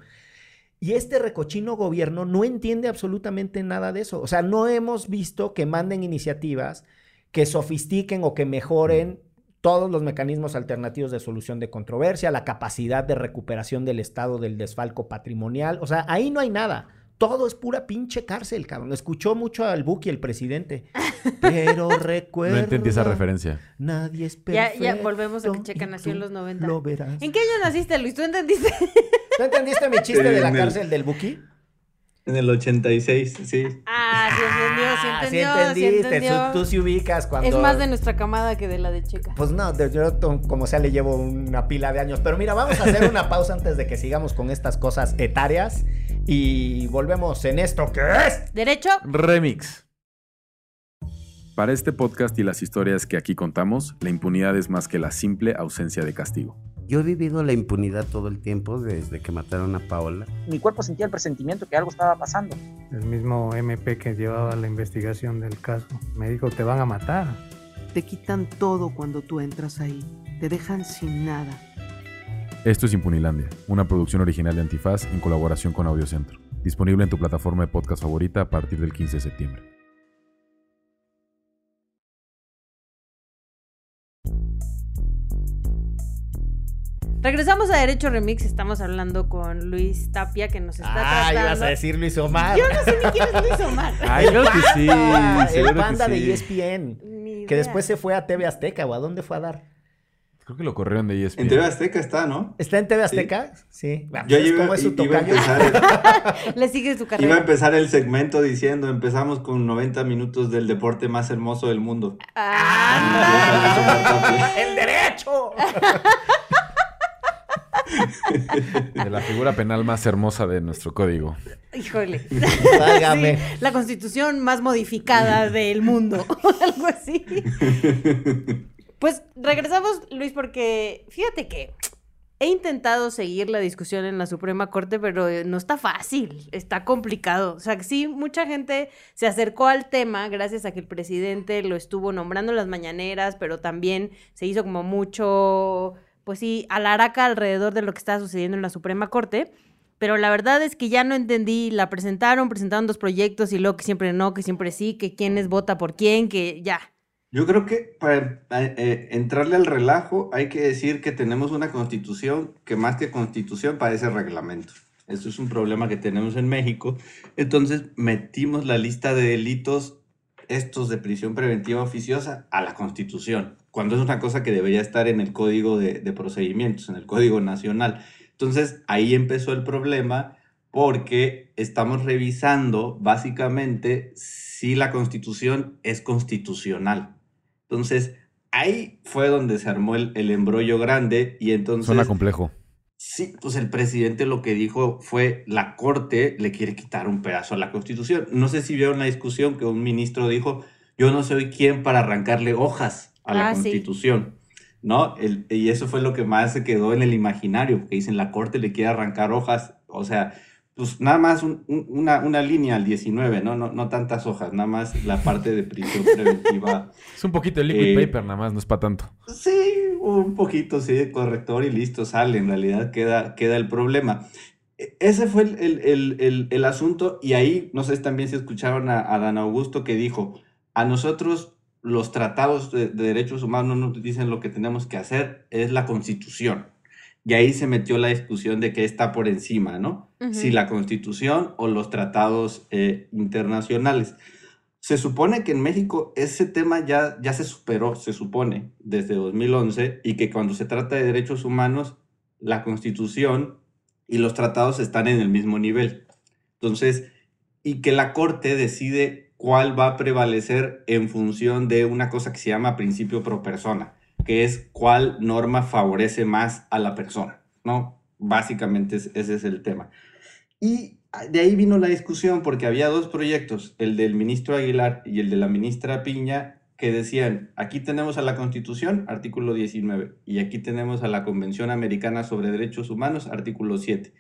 Y este recochino gobierno no entiende absolutamente nada de eso. O sea, no hemos visto que manden iniciativas que sofistiquen o que mejoren todos los mecanismos alternativos de solución de controversia, la capacidad de recuperación del estado del desfalco patrimonial. O sea, ahí no hay nada. Todo es pura pinche cárcel, cabrón. Escuchó mucho al Buki, el presidente. Pero recuerda. No entendí esa referencia. Nadie es Ya, perfecto. ya volvemos a que nació en los 90. Lo verás. ¿En qué año naciste, Luis? ¿Tú entendiste? ¿Tú entendiste mi chiste de la cárcel del Buki? En el 86, sí. Ah, sí entendió, sí Ah, entendió, sí entendiste. entendió. Tú, tú sí ubicas cuando... Es más de nuestra camada que de la de Checa. Pues no, de- yo como sea le llevo una pila de años. Pero mira, vamos a hacer una pausa antes de que sigamos con estas cosas etarias. Y volvemos en esto que es... ¿Derecho? Remix. Para este podcast y las historias que aquí contamos, la impunidad es más que la simple ausencia de castigo. Yo he vivido la impunidad todo el tiempo desde que mataron a Paola. mi cuerpo sentía el presentimiento que algo estaba pasando. El mismo MP que llevaba la investigación del caso me dijo, te van a matar. Te quitan todo cuando tú entras ahí. Te dejan sin nada. Esto es Impunilandia, una producción original de Antifaz en colaboración con Audiocentro. Disponible en tu plataforma de podcast favorita a partir del 15 de septiembre. Regresamos a Derecho Remix. Estamos hablando con Luis Tapia, que nos está Ah, tratando. ibas a decir Luis Omar. Yo no sé ni quién es Luis Omar. Ay, claro que sí. El que sí. de E ESPN. Ni Que después se fue a TV Azteca, ¿o a dónde fue a dar? Creo que lo corrieron de E ESPN. En TV Azteca está, ¿no? ¿Está en TV Azteca? Sí. Bueno, Yo pues, iba, ¿Cómo es su iba a empezar, Le sigue su iba a carrera. empezar el segmento diciendo, empezamos con 90 minutos del deporte más hermoso del mundo. Ah, ¡El derecho! De la figura penal más hermosa de nuestro código. híjole. Válgame. Sí, la constitución más modificada del mundo. Algo así. Pues regresamos, Luis, porque fíjate que he intentado seguir la discusión en la Suprema Corte, pero eh, no está fácil, está complicado. O sea, sí, mucha gente se acercó al tema gracias a que el presidente lo estuvo nombrando en las mañaneras, pero también se hizo como mucho, pues sí, alaraca alrededor de lo que estaba sucediendo en la Suprema Corte. Pero la verdad es que ya no entendí, la presentaron, presentaron dos proyectos y luego que siempre no, que siempre sí, que quiénes vota por quién, que ya. Yo creo que para eh, eh, entrarle al relajo hay que decir que tenemos una constitución que más que constitución parece reglamento. Eso es un problema que tenemos en México. Entonces metimos la lista de delitos estos de prisión preventiva oficiosa a la constitución, cuando es una cosa que debería estar en el código de, de procedimientos, en el código nacional. Entonces ahí empezó el problema porque estamos revisando básicamente si la constitución es constitucional. Entonces ahí fue donde se armó el, el embrollo grande y entonces... Suena complejo. Sí, pues el presidente lo que dijo fue la corte le quiere quitar un pedazo a la constitución. No sé si vieron la discusión que un ministro dijo, yo no soy quien para arrancarle hojas a la Ah, sí. constitución. ¿No? El- y eso fue lo que más se quedó en el imaginario, porque dicen la corte le quiere arrancar hojas, o sea, pues nada más un- un- una, una línea al 19, ¿no? ¿no? No tantas hojas, nada más la parte de prisión preventiva. Es un poquito de liquid Eh, paper, nada más, no es para tanto. Sí, un poquito, sí, de corrector y listo, sale. En realidad queda, queda el problema. E- Ese fue el, el- el- el- el asunto y ahí, no sé también si escucharon a, a Dan Augusto que dijo, a nosotros los tratados de, de derechos humanos no nos dicen lo que tenemos que hacer, es la constitución. Y ahí se metió la discusión de qué está por encima, ¿no? Si la constitución o los tratados eh, internacionales. Se supone que en México ese tema ya, ya se superó, se supone, desde 2011, y que cuando se trata de derechos humanos, la constitución y los tratados están en el mismo nivel. Entonces, y que la Corte decide cuál va a prevalecer en función de una cosa que se llama principio pro persona, que es cuál norma favorece más a la persona, ¿no? Básicamente es- ese es el tema. Y de ahí vino la discusión porque había dos proyectos, el del ministro Aguilar y el de la ministra Piña, que decían, aquí tenemos a la Constitución, artículo 19, y aquí tenemos a la Convención Americana sobre Derechos Humanos, artículo 7.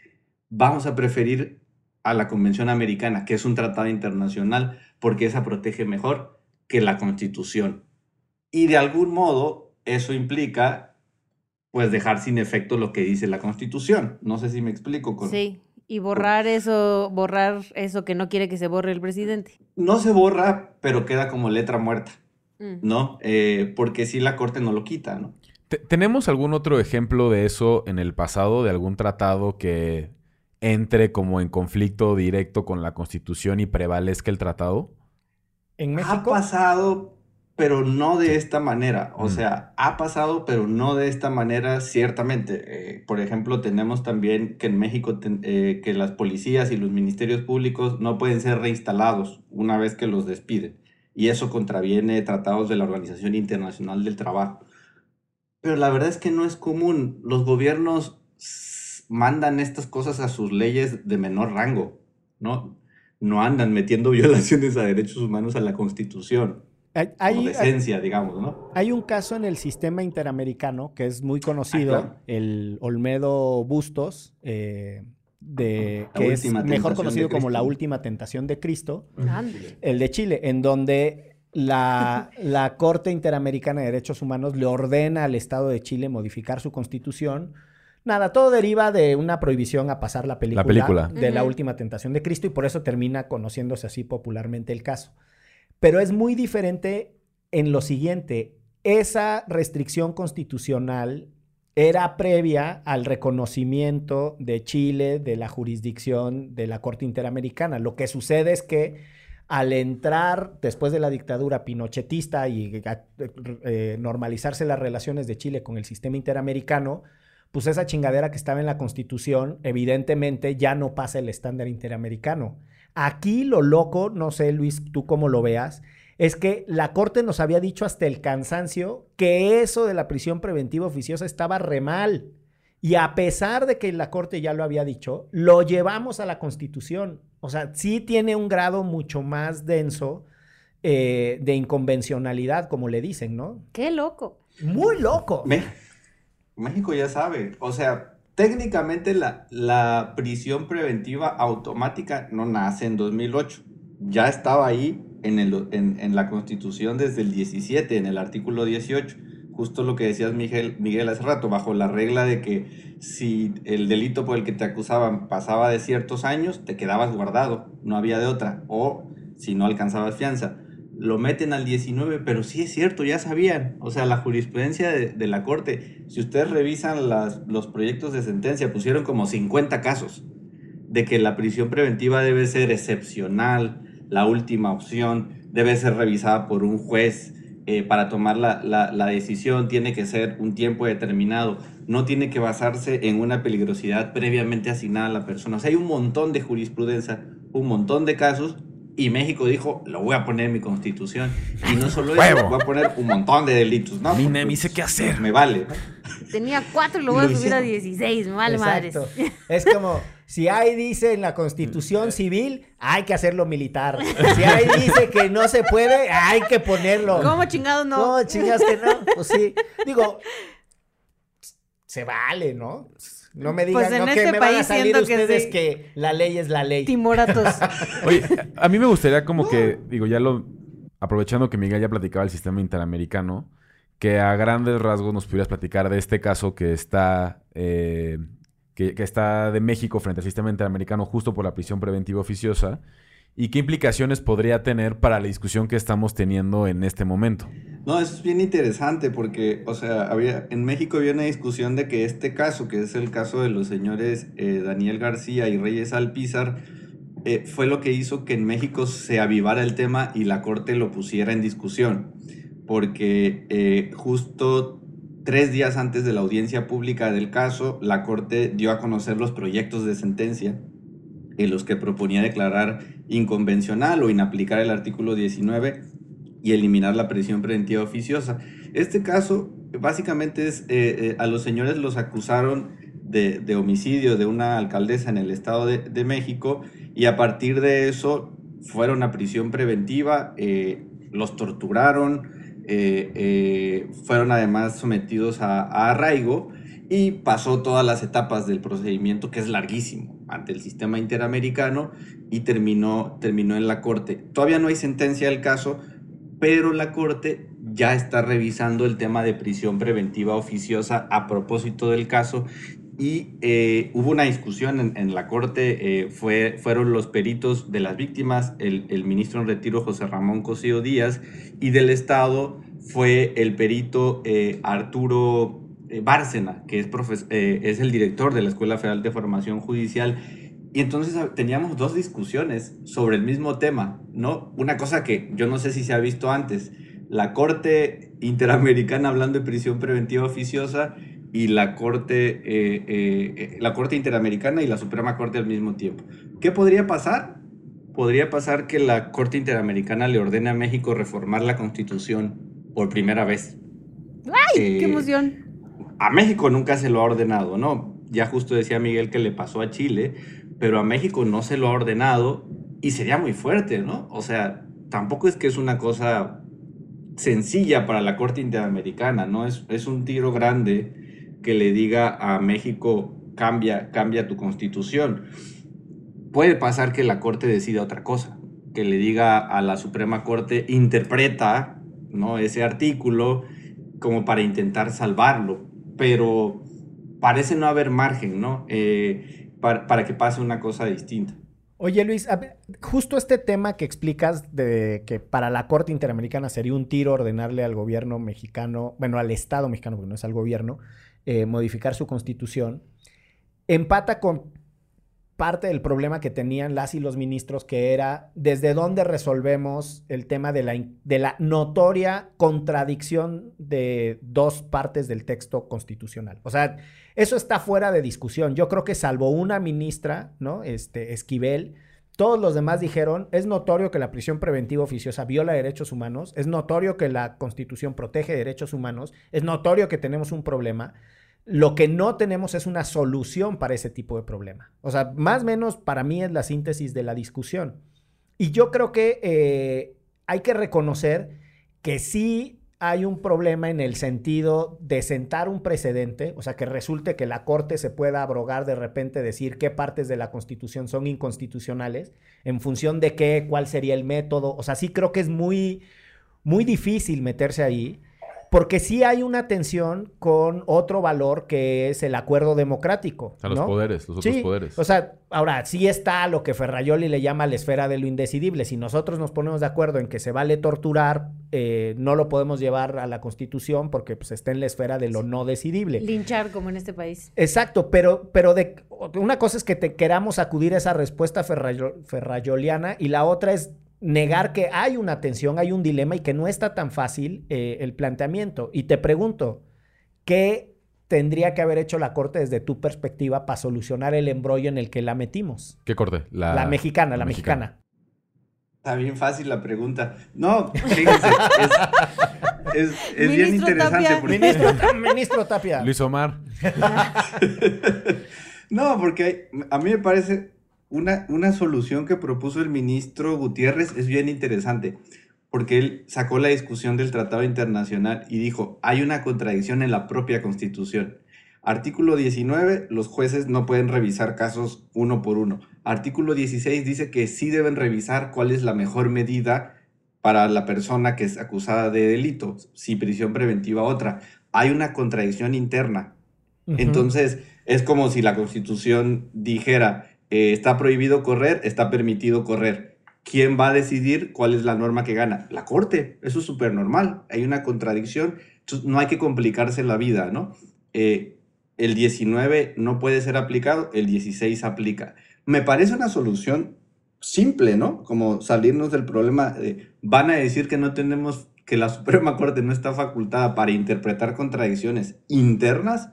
Vamos a preferir a la Convención Americana, que es un tratado internacional, porque esa protege mejor que la Constitución. Y de algún modo eso implica, pues, dejar sin efecto lo que dice la Constitución. No sé si me explico. Con, Sí, y borrar eso, borrar eso que no quiere que se borre el presidente. no se borra, pero queda como letra muerta, Mm. ¿no? Eh, porque si la corte no lo quita, ¿no? Te- ¿Tenemos algún otro ejemplo de eso en el pasado, de algún tratado que entre como en conflicto directo con la Constitución y prevalezca el tratado? En Ha México, pasado, pero no de esta manera. O Mm. sea, ha pasado, pero no de esta manera, ciertamente. Eh, por ejemplo, tenemos también que en México ten- eh, que las policías y los ministerios públicos no pueden ser reinstalados una vez que los despiden. Y eso contraviene tratados de la Organización Internacional del Trabajo. Pero la verdad es que no es común. Los gobiernos mandan estas cosas a sus leyes de menor rango, ¿no? No andan metiendo violaciones a derechos humanos a la Constitución, hay, por hay- decencia, digamos, ¿no? hay un caso en el sistema interamericano que es muy conocido, Ah, claro. el Olmedo Bustos, eh, de, La que es mejor conocido como la última tentación de Cristo, el de Chile, en donde la, la Corte Interamericana de Derechos Humanos le ordena al Estado de Chile modificar su constitución. Nada, todo deriva de una prohibición a pasar la película, película. de la última tentación de Cristo y por eso termina conociéndose así popularmente el caso. Pero es muy diferente en lo siguiente, esa restricción constitucional era previa al reconocimiento de Chile de la jurisdicción de la Corte Interamericana. Lo que sucede es que al entrar después de la dictadura pinochetista y eh, normalizarse las relaciones de Chile con el sistema interamericano, pues esa chingadera que estaba en la Constitución, evidentemente ya no pasa el estándar interamericano. Aquí lo loco, no sé Luis, tú cómo lo veas, es que la Corte nos había dicho hasta el cansancio que eso de la prisión preventiva oficiosa estaba re mal. Y a pesar de que la Corte ya lo había dicho, lo llevamos a la Constitución. O sea, sí tiene un grado mucho más denso eh, de inconvencionalidad, como le dicen, ¿no? Qué loco. Muy loco. Me- México ya sabe. O sea, técnicamente la, la prisión preventiva automática no nace en 2008. Ya estaba ahí en, el, en, en la Constitución desde el 17, en el artículo 18. Justo lo que decías, Miguel, Miguel, hace rato, bajo la regla de que si el delito por el que te acusaban pasaba de ciertos años, te quedabas guardado, no había de otra. O si no alcanzabas fianza lo meten al 19, pero sí es cierto, ya sabían. O sea, la jurisprudencia de, la Corte, si ustedes revisan los proyectos de sentencia, pusieron como 50 casos de que la prisión preventiva debe ser excepcional, la última opción, debe ser revisada por un juez eh, para tomar la, la, la decisión, tiene que ser un tiempo determinado, no tiene que basarse en una peligrosidad previamente asignada a la persona. O sea, hay un montón de jurisprudencia, un montón de casos y México dijo, lo voy a poner en mi constitución. Y no solo eso, Huevo. voy a poner un montón de delitos, ¿no? Mi nem dice qué hacer. Me vale. Tenía cuatro y lo voy a Lo subir a hicieron. 16, me vale madres. Exacto. Es como, si ahí dice en la constitución civil, hay que hacerlo militar. Si ahí dice que no se puede, hay que ponerlo. ¿Cómo chingado no? No, chingas que no. Pues sí. Digo, se vale, ¿no? No me digan Pues en no, que este me van a salir que ustedes sí. que la ley es la ley. Timoratos. Oye, a mí me gustaría como que, digo, ya lo, aprovechando que Miguel ya platicaba el sistema interamericano, que a grandes rasgos nos pudieras platicar de este caso que está, eh, que, que está de México frente al sistema interamericano justo por la prisión preventiva oficiosa y qué implicaciones podría tener para la discusión que estamos teniendo en este momento. No, eso es bien interesante porque, o sea, había, en México había una discusión de que este caso, que es el caso de los señores eh, Daniel García y Reyes Alpizar, eh, fue lo que hizo que en México se avivara el tema y la Corte lo pusiera en discusión. Porque eh, justo tres días antes de la audiencia pública del caso, la Corte dio a conocer los proyectos de sentencia los que proponía declarar inconvencional o inaplicar el artículo 19 y eliminar la prisión preventiva oficiosa. Este caso básicamente es, eh, eh, a los señores los acusaron de, homicidio de una alcaldesa en el Estado de, México y a partir de eso fueron a prisión preventiva, eh, los torturaron, fueron además sometidos a, a arraigo y pasó todas las etapas del procedimiento que es larguísimo ante el sistema interamericano y terminó, terminó en la corte. Todavía no hay sentencia del caso, pero la corte ya está revisando el tema de prisión preventiva oficiosa a propósito del caso y eh, hubo una discusión en, en la corte, eh, fue, fueron los peritos de las víctimas, el, ministro en retiro José Ramón Cosío Díaz y del Estado fue el perito eh, Arturo Bárcena, que es, profes- eh, es el director de la Escuela Federal de Formación Judicial. Y entonces ah, teníamos dos discusiones sobre el mismo tema, ¿no? Una cosa que yo no sé si se ha visto antes, la Corte Interamericana hablando de prisión preventiva oficiosa y la Corte, eh, eh, eh, la Corte Interamericana y la Suprema Corte al mismo tiempo. ¿Qué podría pasar? Podría pasar que la Corte Interamericana le ordene a México reformar la Constitución por primera vez. ¡Ay! Eh, ¡Qué emoción! A México nunca se lo ha ordenado, ¿no? Ya justo decía Miguel que le pasó a Chile, pero a México no se lo ha ordenado y sería muy fuerte, ¿no? O sea, tampoco es que es una cosa sencilla para la Corte Interamericana, ¿no? Es, es un tiro grande que le diga a México, cambia, cambia tu constitución. Puede pasar que la Corte decida otra cosa, que le diga a la Suprema Corte, interpreta, ¿no? Ese artículo como para intentar salvarlo, pero parece no haber margen, ¿no? Eh, para, para que pase una cosa distinta. Oye Luis, justo este tema que explicas de que para la Corte Interamericana sería un tiro ordenarle al gobierno mexicano, bueno, al Estado mexicano, porque no es al gobierno, eh, modificar su constitución, empata con parte del problema que tenían las y los ministros, que era desde dónde resolvemos el tema de la, de la notoria contradicción de dos partes del texto constitucional. O sea, eso está fuera de discusión. Yo creo que salvo una ministra, ¿no? Este, Esquivel, todos los demás dijeron, es notorio que la prisión preventiva oficiosa viola derechos humanos, es notorio que la constitución protege derechos humanos, es notorio que tenemos un problema. Lo que no tenemos es una solución para ese tipo de problema. O sea, más o menos para mí es la síntesis de la discusión. Y yo creo que eh, hay que reconocer que sí hay un problema en el sentido de sentar un precedente, o sea, que resulte que la Corte se pueda abrogar de repente, decir qué partes de la Constitución son inconstitucionales, en función de qué, cuál sería el método. O sea, sí creo que es muy, muy difícil meterse ahí porque sí hay una tensión con otro valor que es el acuerdo democrático. A los ¿no? poderes, los otros Sí, poderes. O sea, ahora sí está lo que Ferrayoli le llama la esfera de lo indecidible. Si nosotros nos ponemos de acuerdo en que se vale torturar, eh, no lo podemos llevar a la Constitución porque pues, está en la esfera de lo no decidible. Linchar como en este país. Exacto, pero, pero de, una cosa es que te queramos acudir a esa respuesta ferrayo- ferrayoliana y la otra es negar que hay una tensión, hay un dilema y que no está tan fácil eh, el planteamiento. Y te pregunto, ¿qué tendría que haber hecho la Corte desde tu perspectiva para solucionar el embrollo en el que la metimos? ¿Qué corte? La, mexicana, la, mexicana. Está bien fácil la pregunta. No, fíjense, es, es- es bien Ministro interesante Tapia. porque... Ministro, ministro Tapia. Luis Omar. No, porque a mí me parece una, una solución que propuso el ministro Gutiérrez es bien interesante, porque él sacó la discusión del Tratado Internacional y dijo, hay una contradicción en la propia Constitución. Artículo 19, los jueces no pueden revisar casos uno por uno. Artículo 16 dice que sí deben revisar cuál es la mejor medida para la persona que es acusada de delito, si prisión preventiva otra. Hay una contradicción interna. Entonces, es como si la Constitución dijera, eh, está prohibido correr, está permitido correr. ¿Quién va a decidir cuál es la norma que gana? La Corte. Eso es súper normal. Hay una contradicción. No hay que complicarse la vida, ¿no? Eh, el 19 no puede ser aplicado, el 16 aplica. Me parece una solución simple, ¿no? Como salirnos del problema de, van a decir que no tenemos, que la Suprema Corte no está facultada para interpretar contradicciones internas.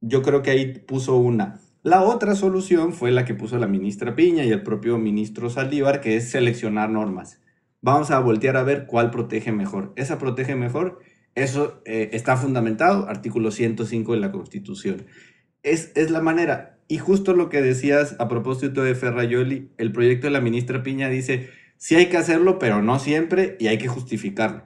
Yo creo que ahí puso una. La otra solución fue la que puso la ministra Piña y el propio ministro Saldívar, que es seleccionar normas. Vamos a voltear a ver cuál protege mejor. Esa protege mejor, eso eh, está fundamentado, artículo 105 de la Constitución. Es, es la manera. Y justo lo que decías a propósito de Ferrayoli, el proyecto de la ministra Piña dice, sí hay que hacerlo, pero no siempre, y hay que justificarlo,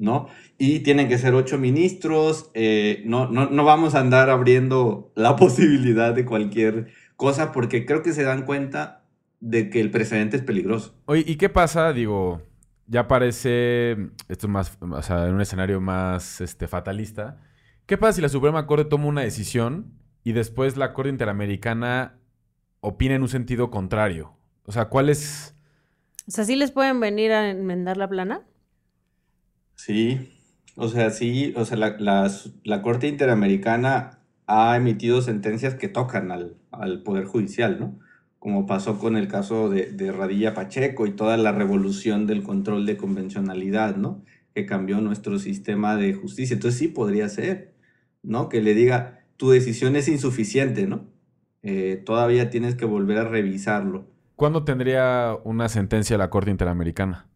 ¿no? Y tienen que ser ocho ministros, eh, no, no, no vamos a andar abriendo la posibilidad de cualquier cosa, porque creo que se dan cuenta de que el precedente es peligroso. Oye, ¿y qué pasa? Digo, ya parece, esto es más, o sea, en un escenario más este, fatalista. ¿Qué pasa si la Suprema Corte toma una decisión y después la Corte Interamericana opina en un sentido contrario? O sea, ¿cuál es...? O sea, ¿sí les pueden venir a enmendar la plana? Sí, o sea, sí, o sea, la, la- la Corte Interamericana ha emitido sentencias que tocan al, al Poder Judicial, ¿no? Como pasó con el caso de, de Radilla Pacheco y toda la revolución del control de convencionalidad, ¿no? Que cambió nuestro sistema de justicia. Entonces sí podría ser, ¿no? Que le diga, tu decisión es insuficiente, ¿no? Eh, todavía tienes que volver a revisarlo. ¿Cuándo tendría una sentencia la Corte Interamericana?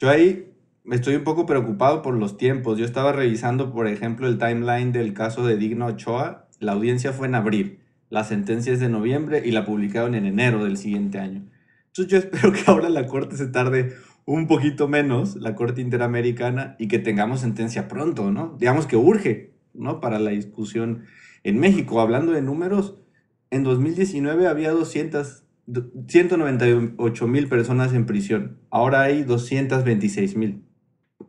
Yo ahí estoy un poco preocupado por los tiempos. Yo estaba revisando, por ejemplo, el timeline del caso de Digno Ochoa. La audiencia fue en abril, la sentencia es de noviembre y la publicaron en enero del siguiente año. Entonces yo espero que ahora la Corte se tarde un poquito menos, la Corte Interamericana, y que tengamos sentencia pronto, ¿no? Digamos que urge, ¿no? Para la discusión en México. Hablando de números, en 2019 había 200, 198 mil personas en prisión. Ahora hay 226 mil.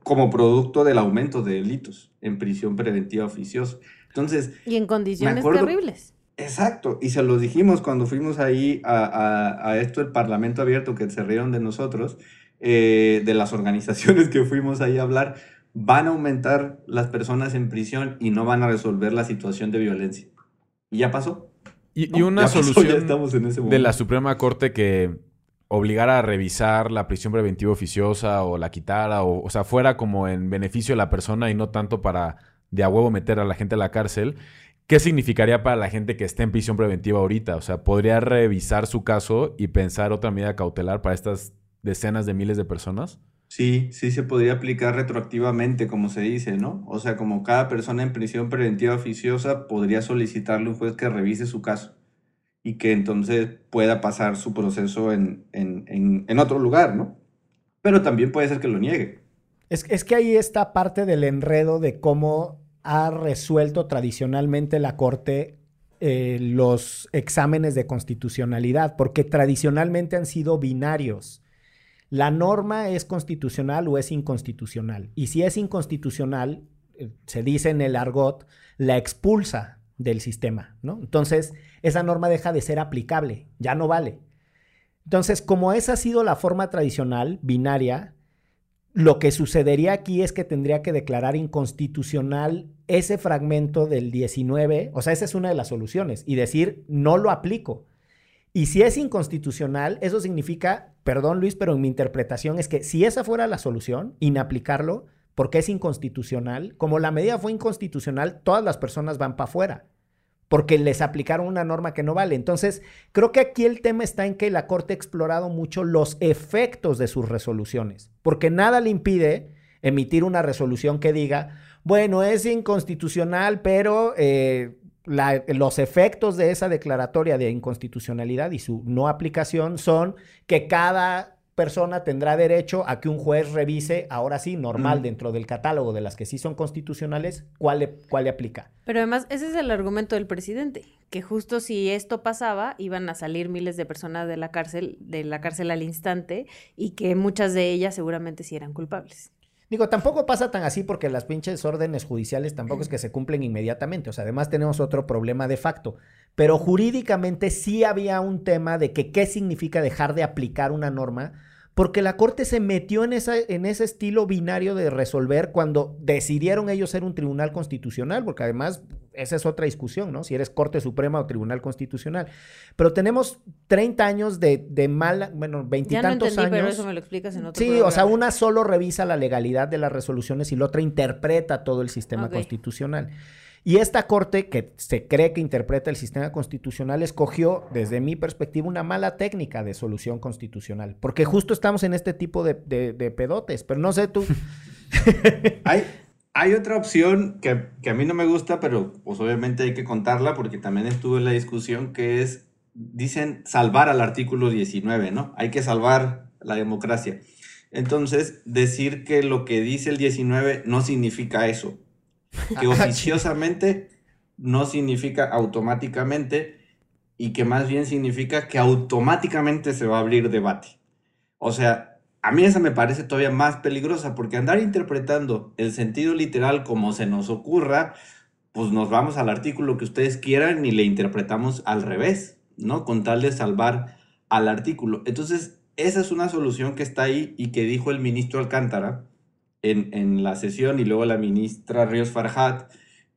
Como producto del aumento de delitos en prisión preventiva oficiosa. Entonces, Y en condiciones acuerdo- terribles. Exacto, y se los dijimos cuando fuimos ahí a, a- a esto, el Parlamento Abierto, que se rieron de nosotros, eh, de las organizaciones que fuimos ahí a hablar, van a aumentar las personas en prisión y no van a resolver la situación de violencia. Y ya pasó. Y, ¿no? y una Ya pasó, ya solución estamos en ese de la Suprema Corte que obligara a revisar la prisión preventiva oficiosa o la quitara, o, o sea, fuera como en beneficio de la persona y no tanto para de a huevo meter a la gente a la cárcel. ¿Qué significaría para la gente que esté en prisión preventiva ahorita? O sea, ¿podría revisar su caso y pensar otra medida cautelar para estas decenas de miles de personas? Sí, sí se podría aplicar retroactivamente, como se dice, ¿no? O sea, como cada persona en prisión preventiva oficiosa podría solicitarle a un juez que revise su caso y que entonces pueda pasar su proceso en, en, en, otro lugar, ¿no? Pero también puede ser que lo niegue. Es, es que ahí está parte del enredo de cómo ha resuelto tradicionalmente la Corte eh, los exámenes de constitucionalidad, porque tradicionalmente han sido binarios. La norma es constitucional o es inconstitucional. Y si es inconstitucional, eh, se dice en el argot, la expulsa del sistema, ¿no? Entonces, esa norma deja de ser aplicable, ya no vale. Entonces, como esa ha sido la forma tradicional, binaria, lo que sucedería aquí es que tendría que declarar inconstitucional ese fragmento del 19, o sea, esa es una de las soluciones, y decir, no lo aplico. Y si es inconstitucional, eso significa, perdón Luis, pero en mi interpretación es que si esa fuera la solución, inaplicarlo, porque es inconstitucional, como la medida fue inconstitucional, todas las personas van para afuera porque les aplicaron una norma que no vale. Entonces, creo que aquí el tema está en que la Corte ha explorado mucho los efectos de sus resoluciones, porque nada le impide emitir una resolución que diga, bueno, es inconstitucional, pero eh, los efectos de esa declaratoria de inconstitucionalidad y su no aplicación son que cada persona tendrá derecho a que un juez revise, ahora sí, normal, Mm. dentro del catálogo de las que sí son constitucionales, cuál le, cuál le aplica. Pero además, ese es el argumento del presidente, que justo si esto pasaba, iban a salir miles de personas de la cárcel, de la cárcel al instante, y que muchas de ellas seguramente sí eran culpables. Digo, tampoco pasa tan así porque las pinches órdenes judiciales tampoco es que se cumplen inmediatamente. O sea, además tenemos otro problema de facto. Pero jurídicamente sí había un tema de que qué significa dejar de aplicar una norma, porque la Corte se metió en, esa, en ese estilo binario de resolver cuando decidieron ellos ser un tribunal constitucional, porque además esa es otra discusión, ¿no? Si eres Corte Suprema o Tribunal Constitucional. Pero tenemos 30 años de, de mala, bueno, no veintitantos entendí, años. pero eso me lo explicas en otro Sí, o sea, una solo revisa la legalidad de las resoluciones y la otra interpreta todo el sistema constitucional. Y esta corte, que se cree que interpreta el sistema constitucional, escogió, desde mi perspectiva, una mala técnica de solución constitucional. Porque justo estamos en este tipo de, pedotes. Pero no sé tú. Hay, otra opción que, que a mí no me gusta, pero pues obviamente hay que contarla porque también estuvo en la discusión, que es, dicen salvar al artículo 19, ¿no? Hay que salvar la democracia. Entonces, decir que lo que dice el 19 no significa eso. Que oficiosamente no significa automáticamente y que más bien significa que automáticamente se va a abrir debate. O sea, a mí esa me parece todavía más peligrosa porque andar interpretando el sentido literal como se nos ocurra, pues nos vamos al artículo que ustedes quieran y le interpretamos al revés, ¿no? Con tal de salvar al artículo. Entonces, esa es una solución que está ahí y que dijo el ministro Alcántara en, en la sesión y luego la ministra Ríos Farhat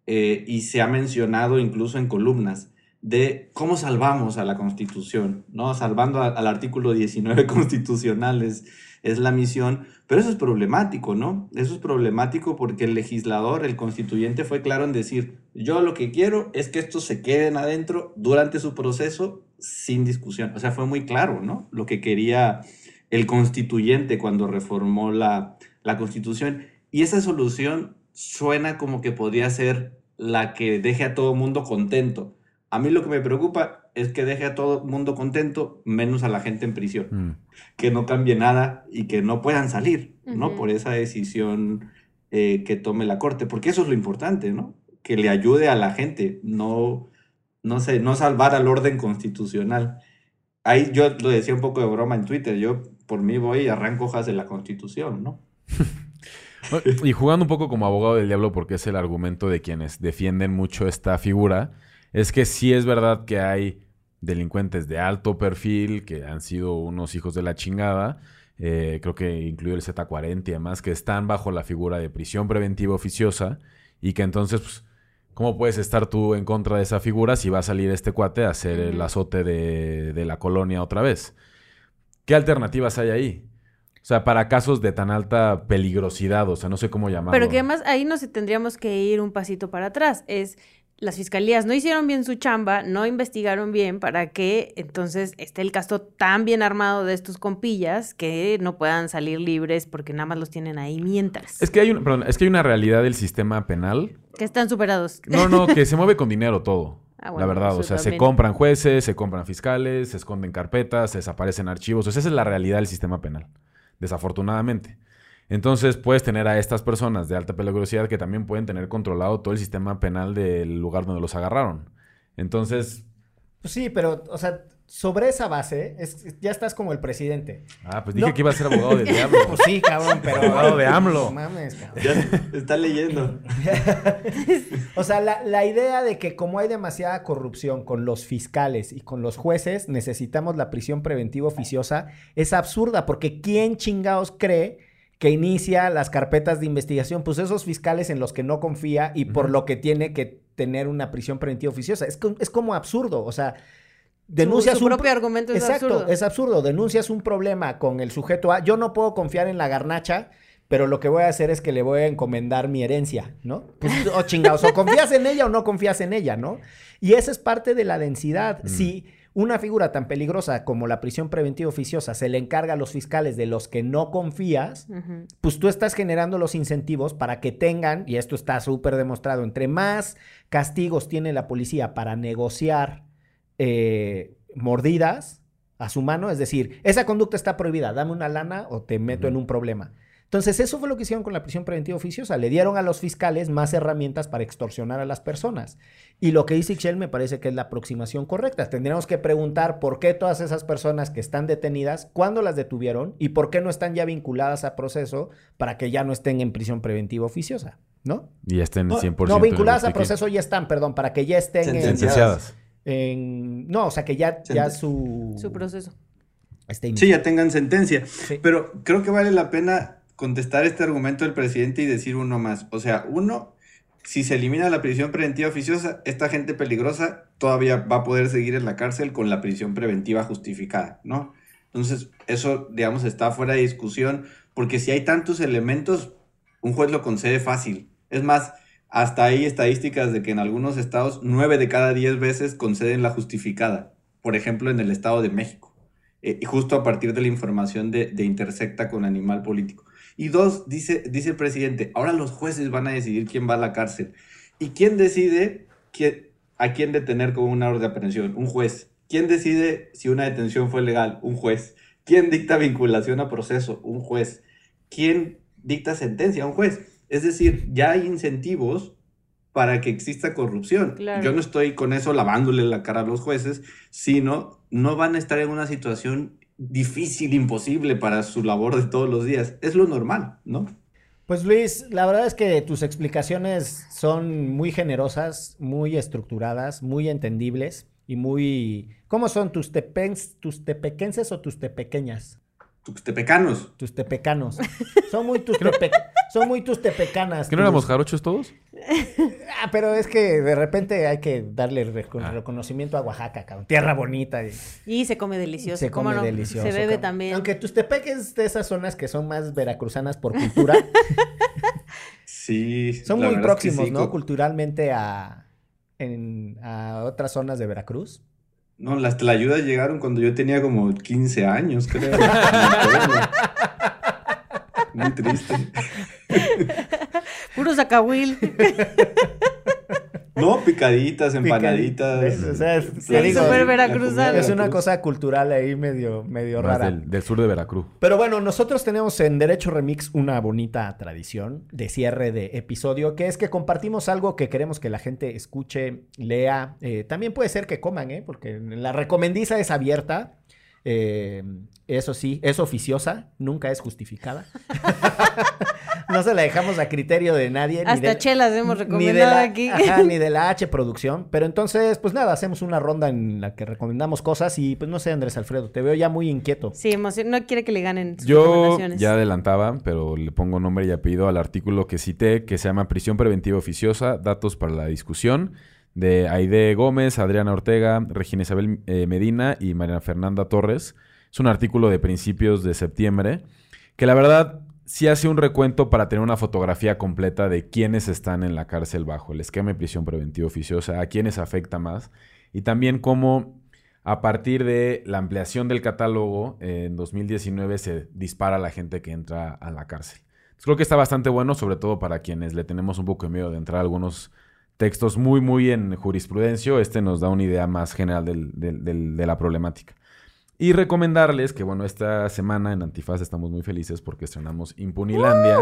eh, y se ha mencionado incluso en columnas de cómo salvamos a la Constitución, ¿no? Salvando al artículo 19 constitucional es, es la misión, pero eso es problemático, ¿no? Eso es problemático porque el legislador, el constituyente fue claro en decir, yo lo que quiero es que estos se queden adentro durante su proceso sin discusión. O sea, fue muy claro, ¿no? Lo que quería el constituyente cuando reformó la, la constitución. Y esa solución suena como que podría ser la que deje a todo mundo contento. A mí lo que me preocupa es que deje a todo mundo contento, menos a la gente en prisión. Mm. Que no cambie nada y que no puedan salir, ¿no? Por esa decisión eh, que tome la corte. Porque eso es lo importante, ¿no? Que le ayude a la gente, no, no sé, no salvar al orden constitucional. Ahí yo lo decía un poco de broma en Twitter. Yo por mí voy y arranco hojas de la constitución, ¿no? Y jugando un poco como abogado del diablo, porque es el argumento de quienes defienden mucho esta figura, es que sí es verdad que hay delincuentes de alto perfil, que han sido unos hijos de la chingada, eh, creo que incluido el Z40 y demás, que están bajo la figura de prisión preventiva oficiosa, y que entonces, pues, ¿cómo puedes estar tú en contra de esa figura si va a salir este cuate a hacer el azote de, de la colonia otra vez? ¿Qué alternativas hay ahí? O sea, para casos de tan alta peligrosidad, o sea, no sé cómo llamarlo. Pero que además ahí nos tendríamos que ir un pasito para atrás. Es las fiscalías no hicieron bien su chamba, no investigaron bien para que entonces esté el caso tan bien armado de estos compillas que no puedan salir libres porque nada más los tienen ahí mientras. Es que hay, un- perdón, es que hay una realidad del sistema penal. Que están superados. No, no, que se mueve con dinero todo. Ah, bueno, la verdad, o sea, se compran jueces, se compran fiscales, se esconden carpetas, se desaparecen archivos. O sea, esa es la realidad del sistema penal, desafortunadamente. Entonces puedes tener a estas personas de alta peligrosidad que también pueden tener controlado todo el sistema penal del lugar donde los agarraron. Entonces, Pues sí, pero, o sea, sobre esa base, es- ya estás como el presidente. ah, pues dije No. que iba a ser abogado del diablo. Pues sí, cabrón, pero. Abogado de AMLO. No mames, cabrón. Ya está leyendo. O sea, la, la idea de que como hay demasiada corrupción con los fiscales y con los jueces, necesitamos la prisión preventiva oficiosa, es absurda, porque ¿quién chingados cree que inicia las carpetas de investigación? Pues esos fiscales en los que no confía y por lo que tiene que tener una prisión preventiva oficiosa. Es, es como absurdo, o sea... Denuncias su, su un propio argumento es Exacto, absurdo. es absurdo. Denuncias un problema con el sujeto A. Yo no puedo confiar en la garnacha, pero lo que voy a hacer es que le voy a encomendar mi herencia, ¿no? Pues, o chingados, o confías en ella o no confías en ella, ¿no? Y esa es parte de la densidad. Mm. Si una figura tan peligrosa como la prisión preventiva oficiosa se le encarga a los fiscales de los que no confías, pues tú estás generando los incentivos para que tengan, y esto está súper demostrado, entre más castigos tiene la policía para negociar eh, mordidas a su mano, es decir, esa conducta está prohibida, dame una lana o te meto en un problema. Entonces, eso fue lo que hicieron con la prisión preventiva oficiosa. Le dieron a los fiscales más herramientas para extorsionar a las personas. Y lo que dice Ixchel me parece que es la aproximación correcta. Tendríamos que preguntar por qué todas esas personas que están detenidas, cuándo las detuvieron y por qué no están ya vinculadas a proceso para que ya no estén en prisión preventiva oficiosa, ¿no? y estén No, 100% no, vinculadas a en proceso ya están, perdón, para que ya estén en, Sentenciadas. en- No, o sea, que ya, ya su... Su proceso. esté Sí, ya tengan sentencia. Sí. Pero creo que vale la pena contestar este argumento del presidente y decir uno más. O sea, uno, si se elimina la prisión preventiva oficiosa, esta gente peligrosa todavía va a poder seguir en la cárcel con la prisión preventiva justificada, ¿no? Entonces, eso, digamos, está fuera de discusión, porque si hay tantos elementos, un juez lo concede fácil. Es más, hasta hay estadísticas de que en algunos estados, nueve de cada diez veces conceden la justificada. Por ejemplo, en el Estado de México. Eh, justo a partir de la información de, de Intersecta con Animal Político. Y dos, dice, dice el presidente, ahora los jueces van a decidir quién va a la cárcel. ¿Y quién decide quién- a quién detener con una orden de aprehensión? Un juez. ¿Quién decide si una detención fue legal? Un juez. ¿Quién dicta vinculación a proceso? Un juez. ¿Quién dicta sentencia? Un juez. Es decir, ya hay incentivos para que exista corrupción. Claro. Yo no estoy con eso lavándole la cara a los jueces, sino no van a estar en una situación difícil, imposible para su labor de todos los días. Es lo normal, ¿no? Pues Luis, la verdad es que tus explicaciones son muy generosas, muy estructuradas, muy entendibles y muy... ¿Cómo son tus, tepens, tus tepequenses o tus tepequeñas? Tuxtepecanos. Tus tepecanos. Son muy tus, tepe- son muy tus tepecanas. ¿Que no éramos jarochos todos? Ah, pero es que de repente hay que darle Ah. reconocimiento a Oaxaca, cabrón. Tierra bonita. y- Y se come delicioso. Se ¿cómo come no? delicioso. Se bebe cabrón. también. Aunque Tustepec es de esas zonas que son más veracruzanas por cultura. Sí. son muy verdad es que próximos, sí, ¿no? Culturalmente a, en- a otras zonas de Veracruz. No, las tlayudas llegaron cuando yo tenía como 15 años, creo. Muy triste. Puro zacahuil. No, picaditas, empanaditas. ¿Ves? O sea, es- Sí, digo, veracruzano. es una cosa cultural ahí medio, medio Más rara. del, del sur de Veracruz. Pero bueno, nosotros tenemos en Derecho Remix una bonita tradición de cierre de episodio, que es que compartimos algo que queremos que la gente escuche, lea. Eh, también puede ser que coman, ¿eh? Porque la recomendiza es abierta. Eh, eso sí, es oficiosa, nunca es justificada. no se la dejamos a criterio de nadie. ni Hasta de- chelas hemos ni de recomendado la, aquí. ajá, ni de la H producción. Pero entonces, pues nada, hacemos una ronda en la que recomendamos cosas y pues no sé, Andrés Alfredo, te veo ya muy inquieto. Sí, emoción. No quiere que le ganen sus Yo recomendaciones. ya adelantaba, pero le pongo nombre y apellido al artículo que cité, que se llama Prisión Preventiva Oficiosa, Datos para la Discusión, de Aide Gómez, Adriana Ortega, Regina Isabel eh, Medina y Mariana Fernanda Torres. Es un artículo de principios de septiembre, que la verdad sí hace un recuento para tener una fotografía completa de quiénes están en la cárcel bajo el esquema de prisión preventiva oficiosa, a quiénes afecta más, y también cómo a partir de la ampliación del catálogo, eh, en 2019 se dispara la gente que entra a la cárcel. Creo que está bastante bueno, sobre todo para quienes le tenemos un poco de miedo de entrar a algunos textos muy, muy en jurisprudencia. Este nos da una idea más general del- del- del- de la problemática. Y recomendarles que, bueno, esta semana en Antifaz estamos muy felices porque estrenamos Impunilandia.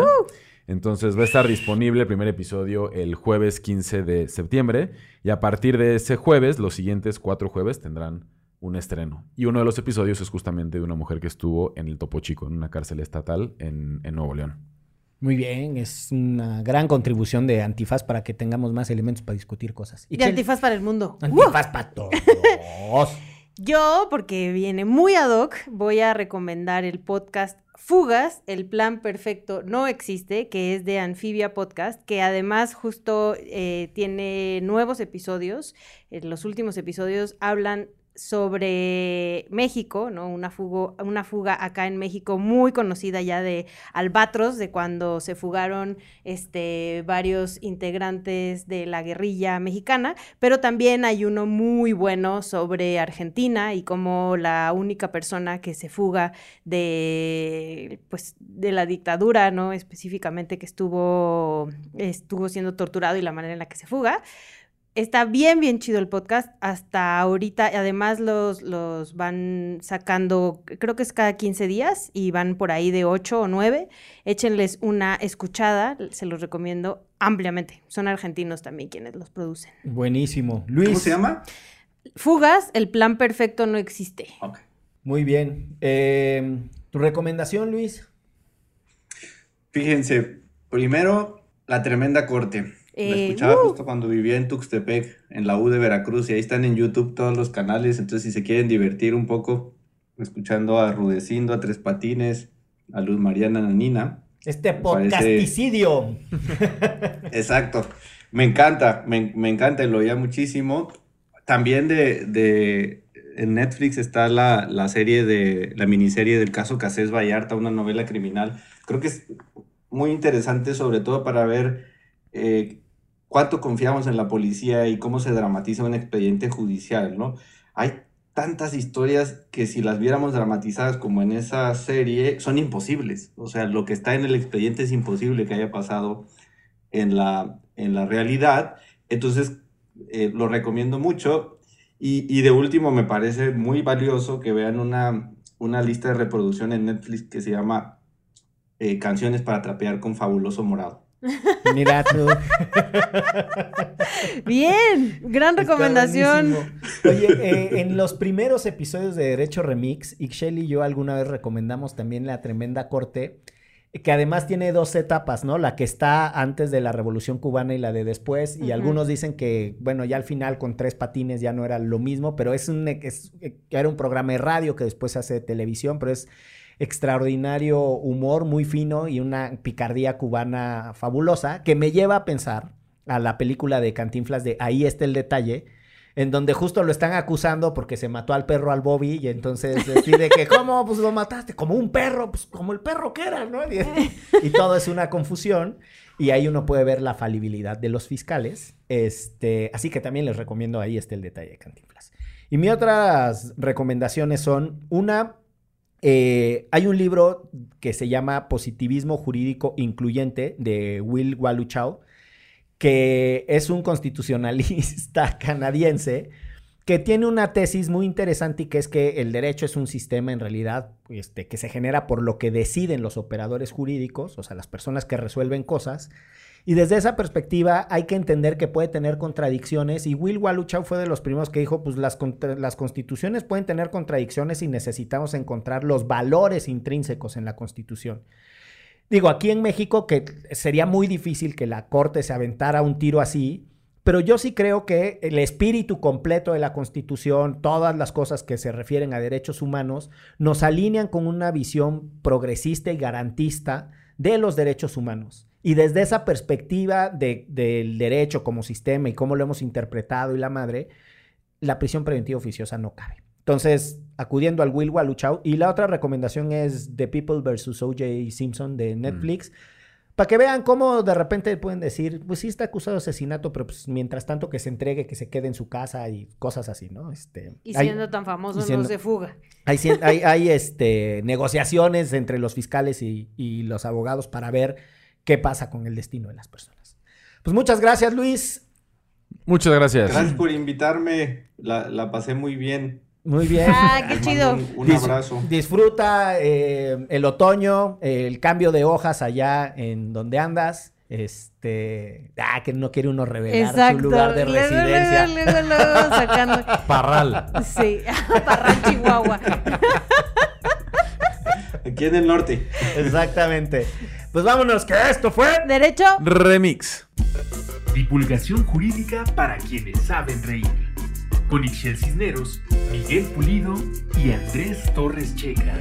Entonces va a estar disponible el primer episodio el jueves 15 de septiembre. Y a partir de ese jueves, los siguientes cuatro jueves tendrán un estreno. Y uno de los episodios es justamente de una mujer que estuvo en el Topo Chico, en una cárcel estatal en, en Nuevo León. Muy bien, es una gran contribución de Antifaz para que tengamos más elementos para discutir cosas. Y antifaz para el mundo. Antifaz para todos. Yo, porque viene muy ad hoc, voy a recomendar el podcast Fugas, el plan perfecto no existe, que es de Anfibia Podcast, que además justo eh, tiene nuevos episodios. En los últimos episodios hablan sobre México, ¿no? Una, una fuga acá en México muy conocida ya de Albatros, de cuando se fugaron este, varios integrantes de la guerrilla mexicana, pero también hay uno muy bueno sobre Argentina y cómo la única persona que se fuga de, pues, de la dictadura, ¿no? Específicamente que estuvo, estuvo siendo torturado y la manera en la que se fuga, Está bien, bien chido el podcast. Hasta ahorita, además los, los van sacando, creo que es cada 15 días y van por ahí de 8 o 9. Échenles una escuchada, se los recomiendo ampliamente. Son argentinos también quienes los producen. Buenísimo. Luis. ¿Cómo se llama? Fugas, el plan perfecto no existe. Muy bien. Eh, ¿Tu recomendación, Luis? Fíjense, primero, la tremenda corte. Lo Eh, escuchaba uh. justo cuando vivía en Tuxtepec, en la U de Veracruz, y ahí están en YouTube todos los canales. Entonces, si se quieren divertir un poco, escuchando a Rudecindo, a Tres Patines, a Luz Mariana Nanina. Este parece- podcasticidio. Exacto. Me encanta, me, me encanta, lo oía muchísimo. También de, de en Netflix está la, la serie de, la miniserie del caso Casés Vallarta, una novela criminal. Creo que es muy interesante, sobre todo para ver eh, cuánto confiamos en la policía y cómo se dramatiza un expediente judicial, ¿no? Hay tantas historias que si las viéramos dramatizadas como en esa serie, son imposibles. O sea, lo que está en el expediente es imposible que haya pasado en la, en la realidad. Entonces, eh, lo recomiendo mucho. Y, y de último, me parece muy valioso que vean una, una lista de reproducción en Netflix que se llama eh, Canciones para trapear con Fabuloso Morado. Mira tú. Bien, gran recomendación. Oye, eh, en los primeros episodios de Derecho Remix, Ixchel y yo alguna vez recomendamos también la tremenda corte, que además tiene dos etapas, ¿no? La que está antes de la Revolución Cubana y la de después. Y algunos dicen que, bueno, ya al final con tres patines ya no era lo mismo, pero es un, es- era un programa de radio que después se hace de televisión, pero es extraordinario humor, muy fino y una picardía cubana fabulosa que me lleva a pensar a la película de Cantinflas de Ahí está el detalle, en donde justo lo están acusando porque se mató al perro al Bobby y entonces decide que, ¿cómo? Pues lo mataste, como un perro, pues como el perro que era, ¿no? Y, y todo es una confusión y ahí uno puede ver la falibilidad de los fiscales. Este, así que también les recomiendo Ahí está el detalle de Cantinflas. Y mis otras recomendaciones son, una, eh, hay un libro que se llama Positivismo Jurídico Incluyente de Will Waluchau, que es un constitucionalista canadiense que tiene una tesis muy interesante y que es que el derecho es un sistema en realidad este, que se genera por lo que deciden los operadores jurídicos, o sea, las personas que resuelven cosas. Y desde esa perspectiva hay que entender que puede tener contradicciones y Will Waluchau fue de los primeros que dijo, pues las, las constituciones pueden tener contradicciones y necesitamos encontrar los valores intrínsecos en la constitución. Digo, aquí en México que sería muy difícil que la Corte se aventara un tiro así, pero yo sí creo que el espíritu completo de la Constitución, todas las cosas que se refieren a derechos humanos, nos alinean con una visión progresista y garantista de los derechos humanos. Y desde esa perspectiva de- del derecho como sistema y cómo lo hemos interpretado y la madre, la prisión preventiva oficiosa no cabe. Entonces, acudiendo al Will Waluchau. Y la otra recomendación es The People vs. O.J. Simpson de Netflix. Para que vean cómo de repente pueden decir, pues sí está acusado de asesinato, pero pues mientras tanto que se entregue, que se quede en su casa y cosas así, ¿no? Este, Y hay- siendo tan famoso siendo- no se fuga. hay, hay, hay, este, negociaciones entre los fiscales y, y los abogados para ver qué pasa con el destino de las personas. Pues muchas gracias, Luis. Muchas gracias. Gracias por invitarme, la, la pasé muy bien. Muy bien. Ah, qué chido. Un, un Dis- abrazo. Disfruta eh, el otoño, el cambio de hojas allá en donde andas. Este. Ah, que no quiere uno revelar Exacto. su lugar de Luego, residencia. Luego, luego, luego sacando. Parral. Sí, Parral, Chihuahua. Aquí en el norte. Exactamente. Pues vámonos, que esto fue. Derecho. Remix. Divulgación jurídica para quienes saben reír. Con Ixel Cisneros, Miguel Pulido y Andrés Torres Checa.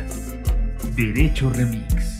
Derecho Remix.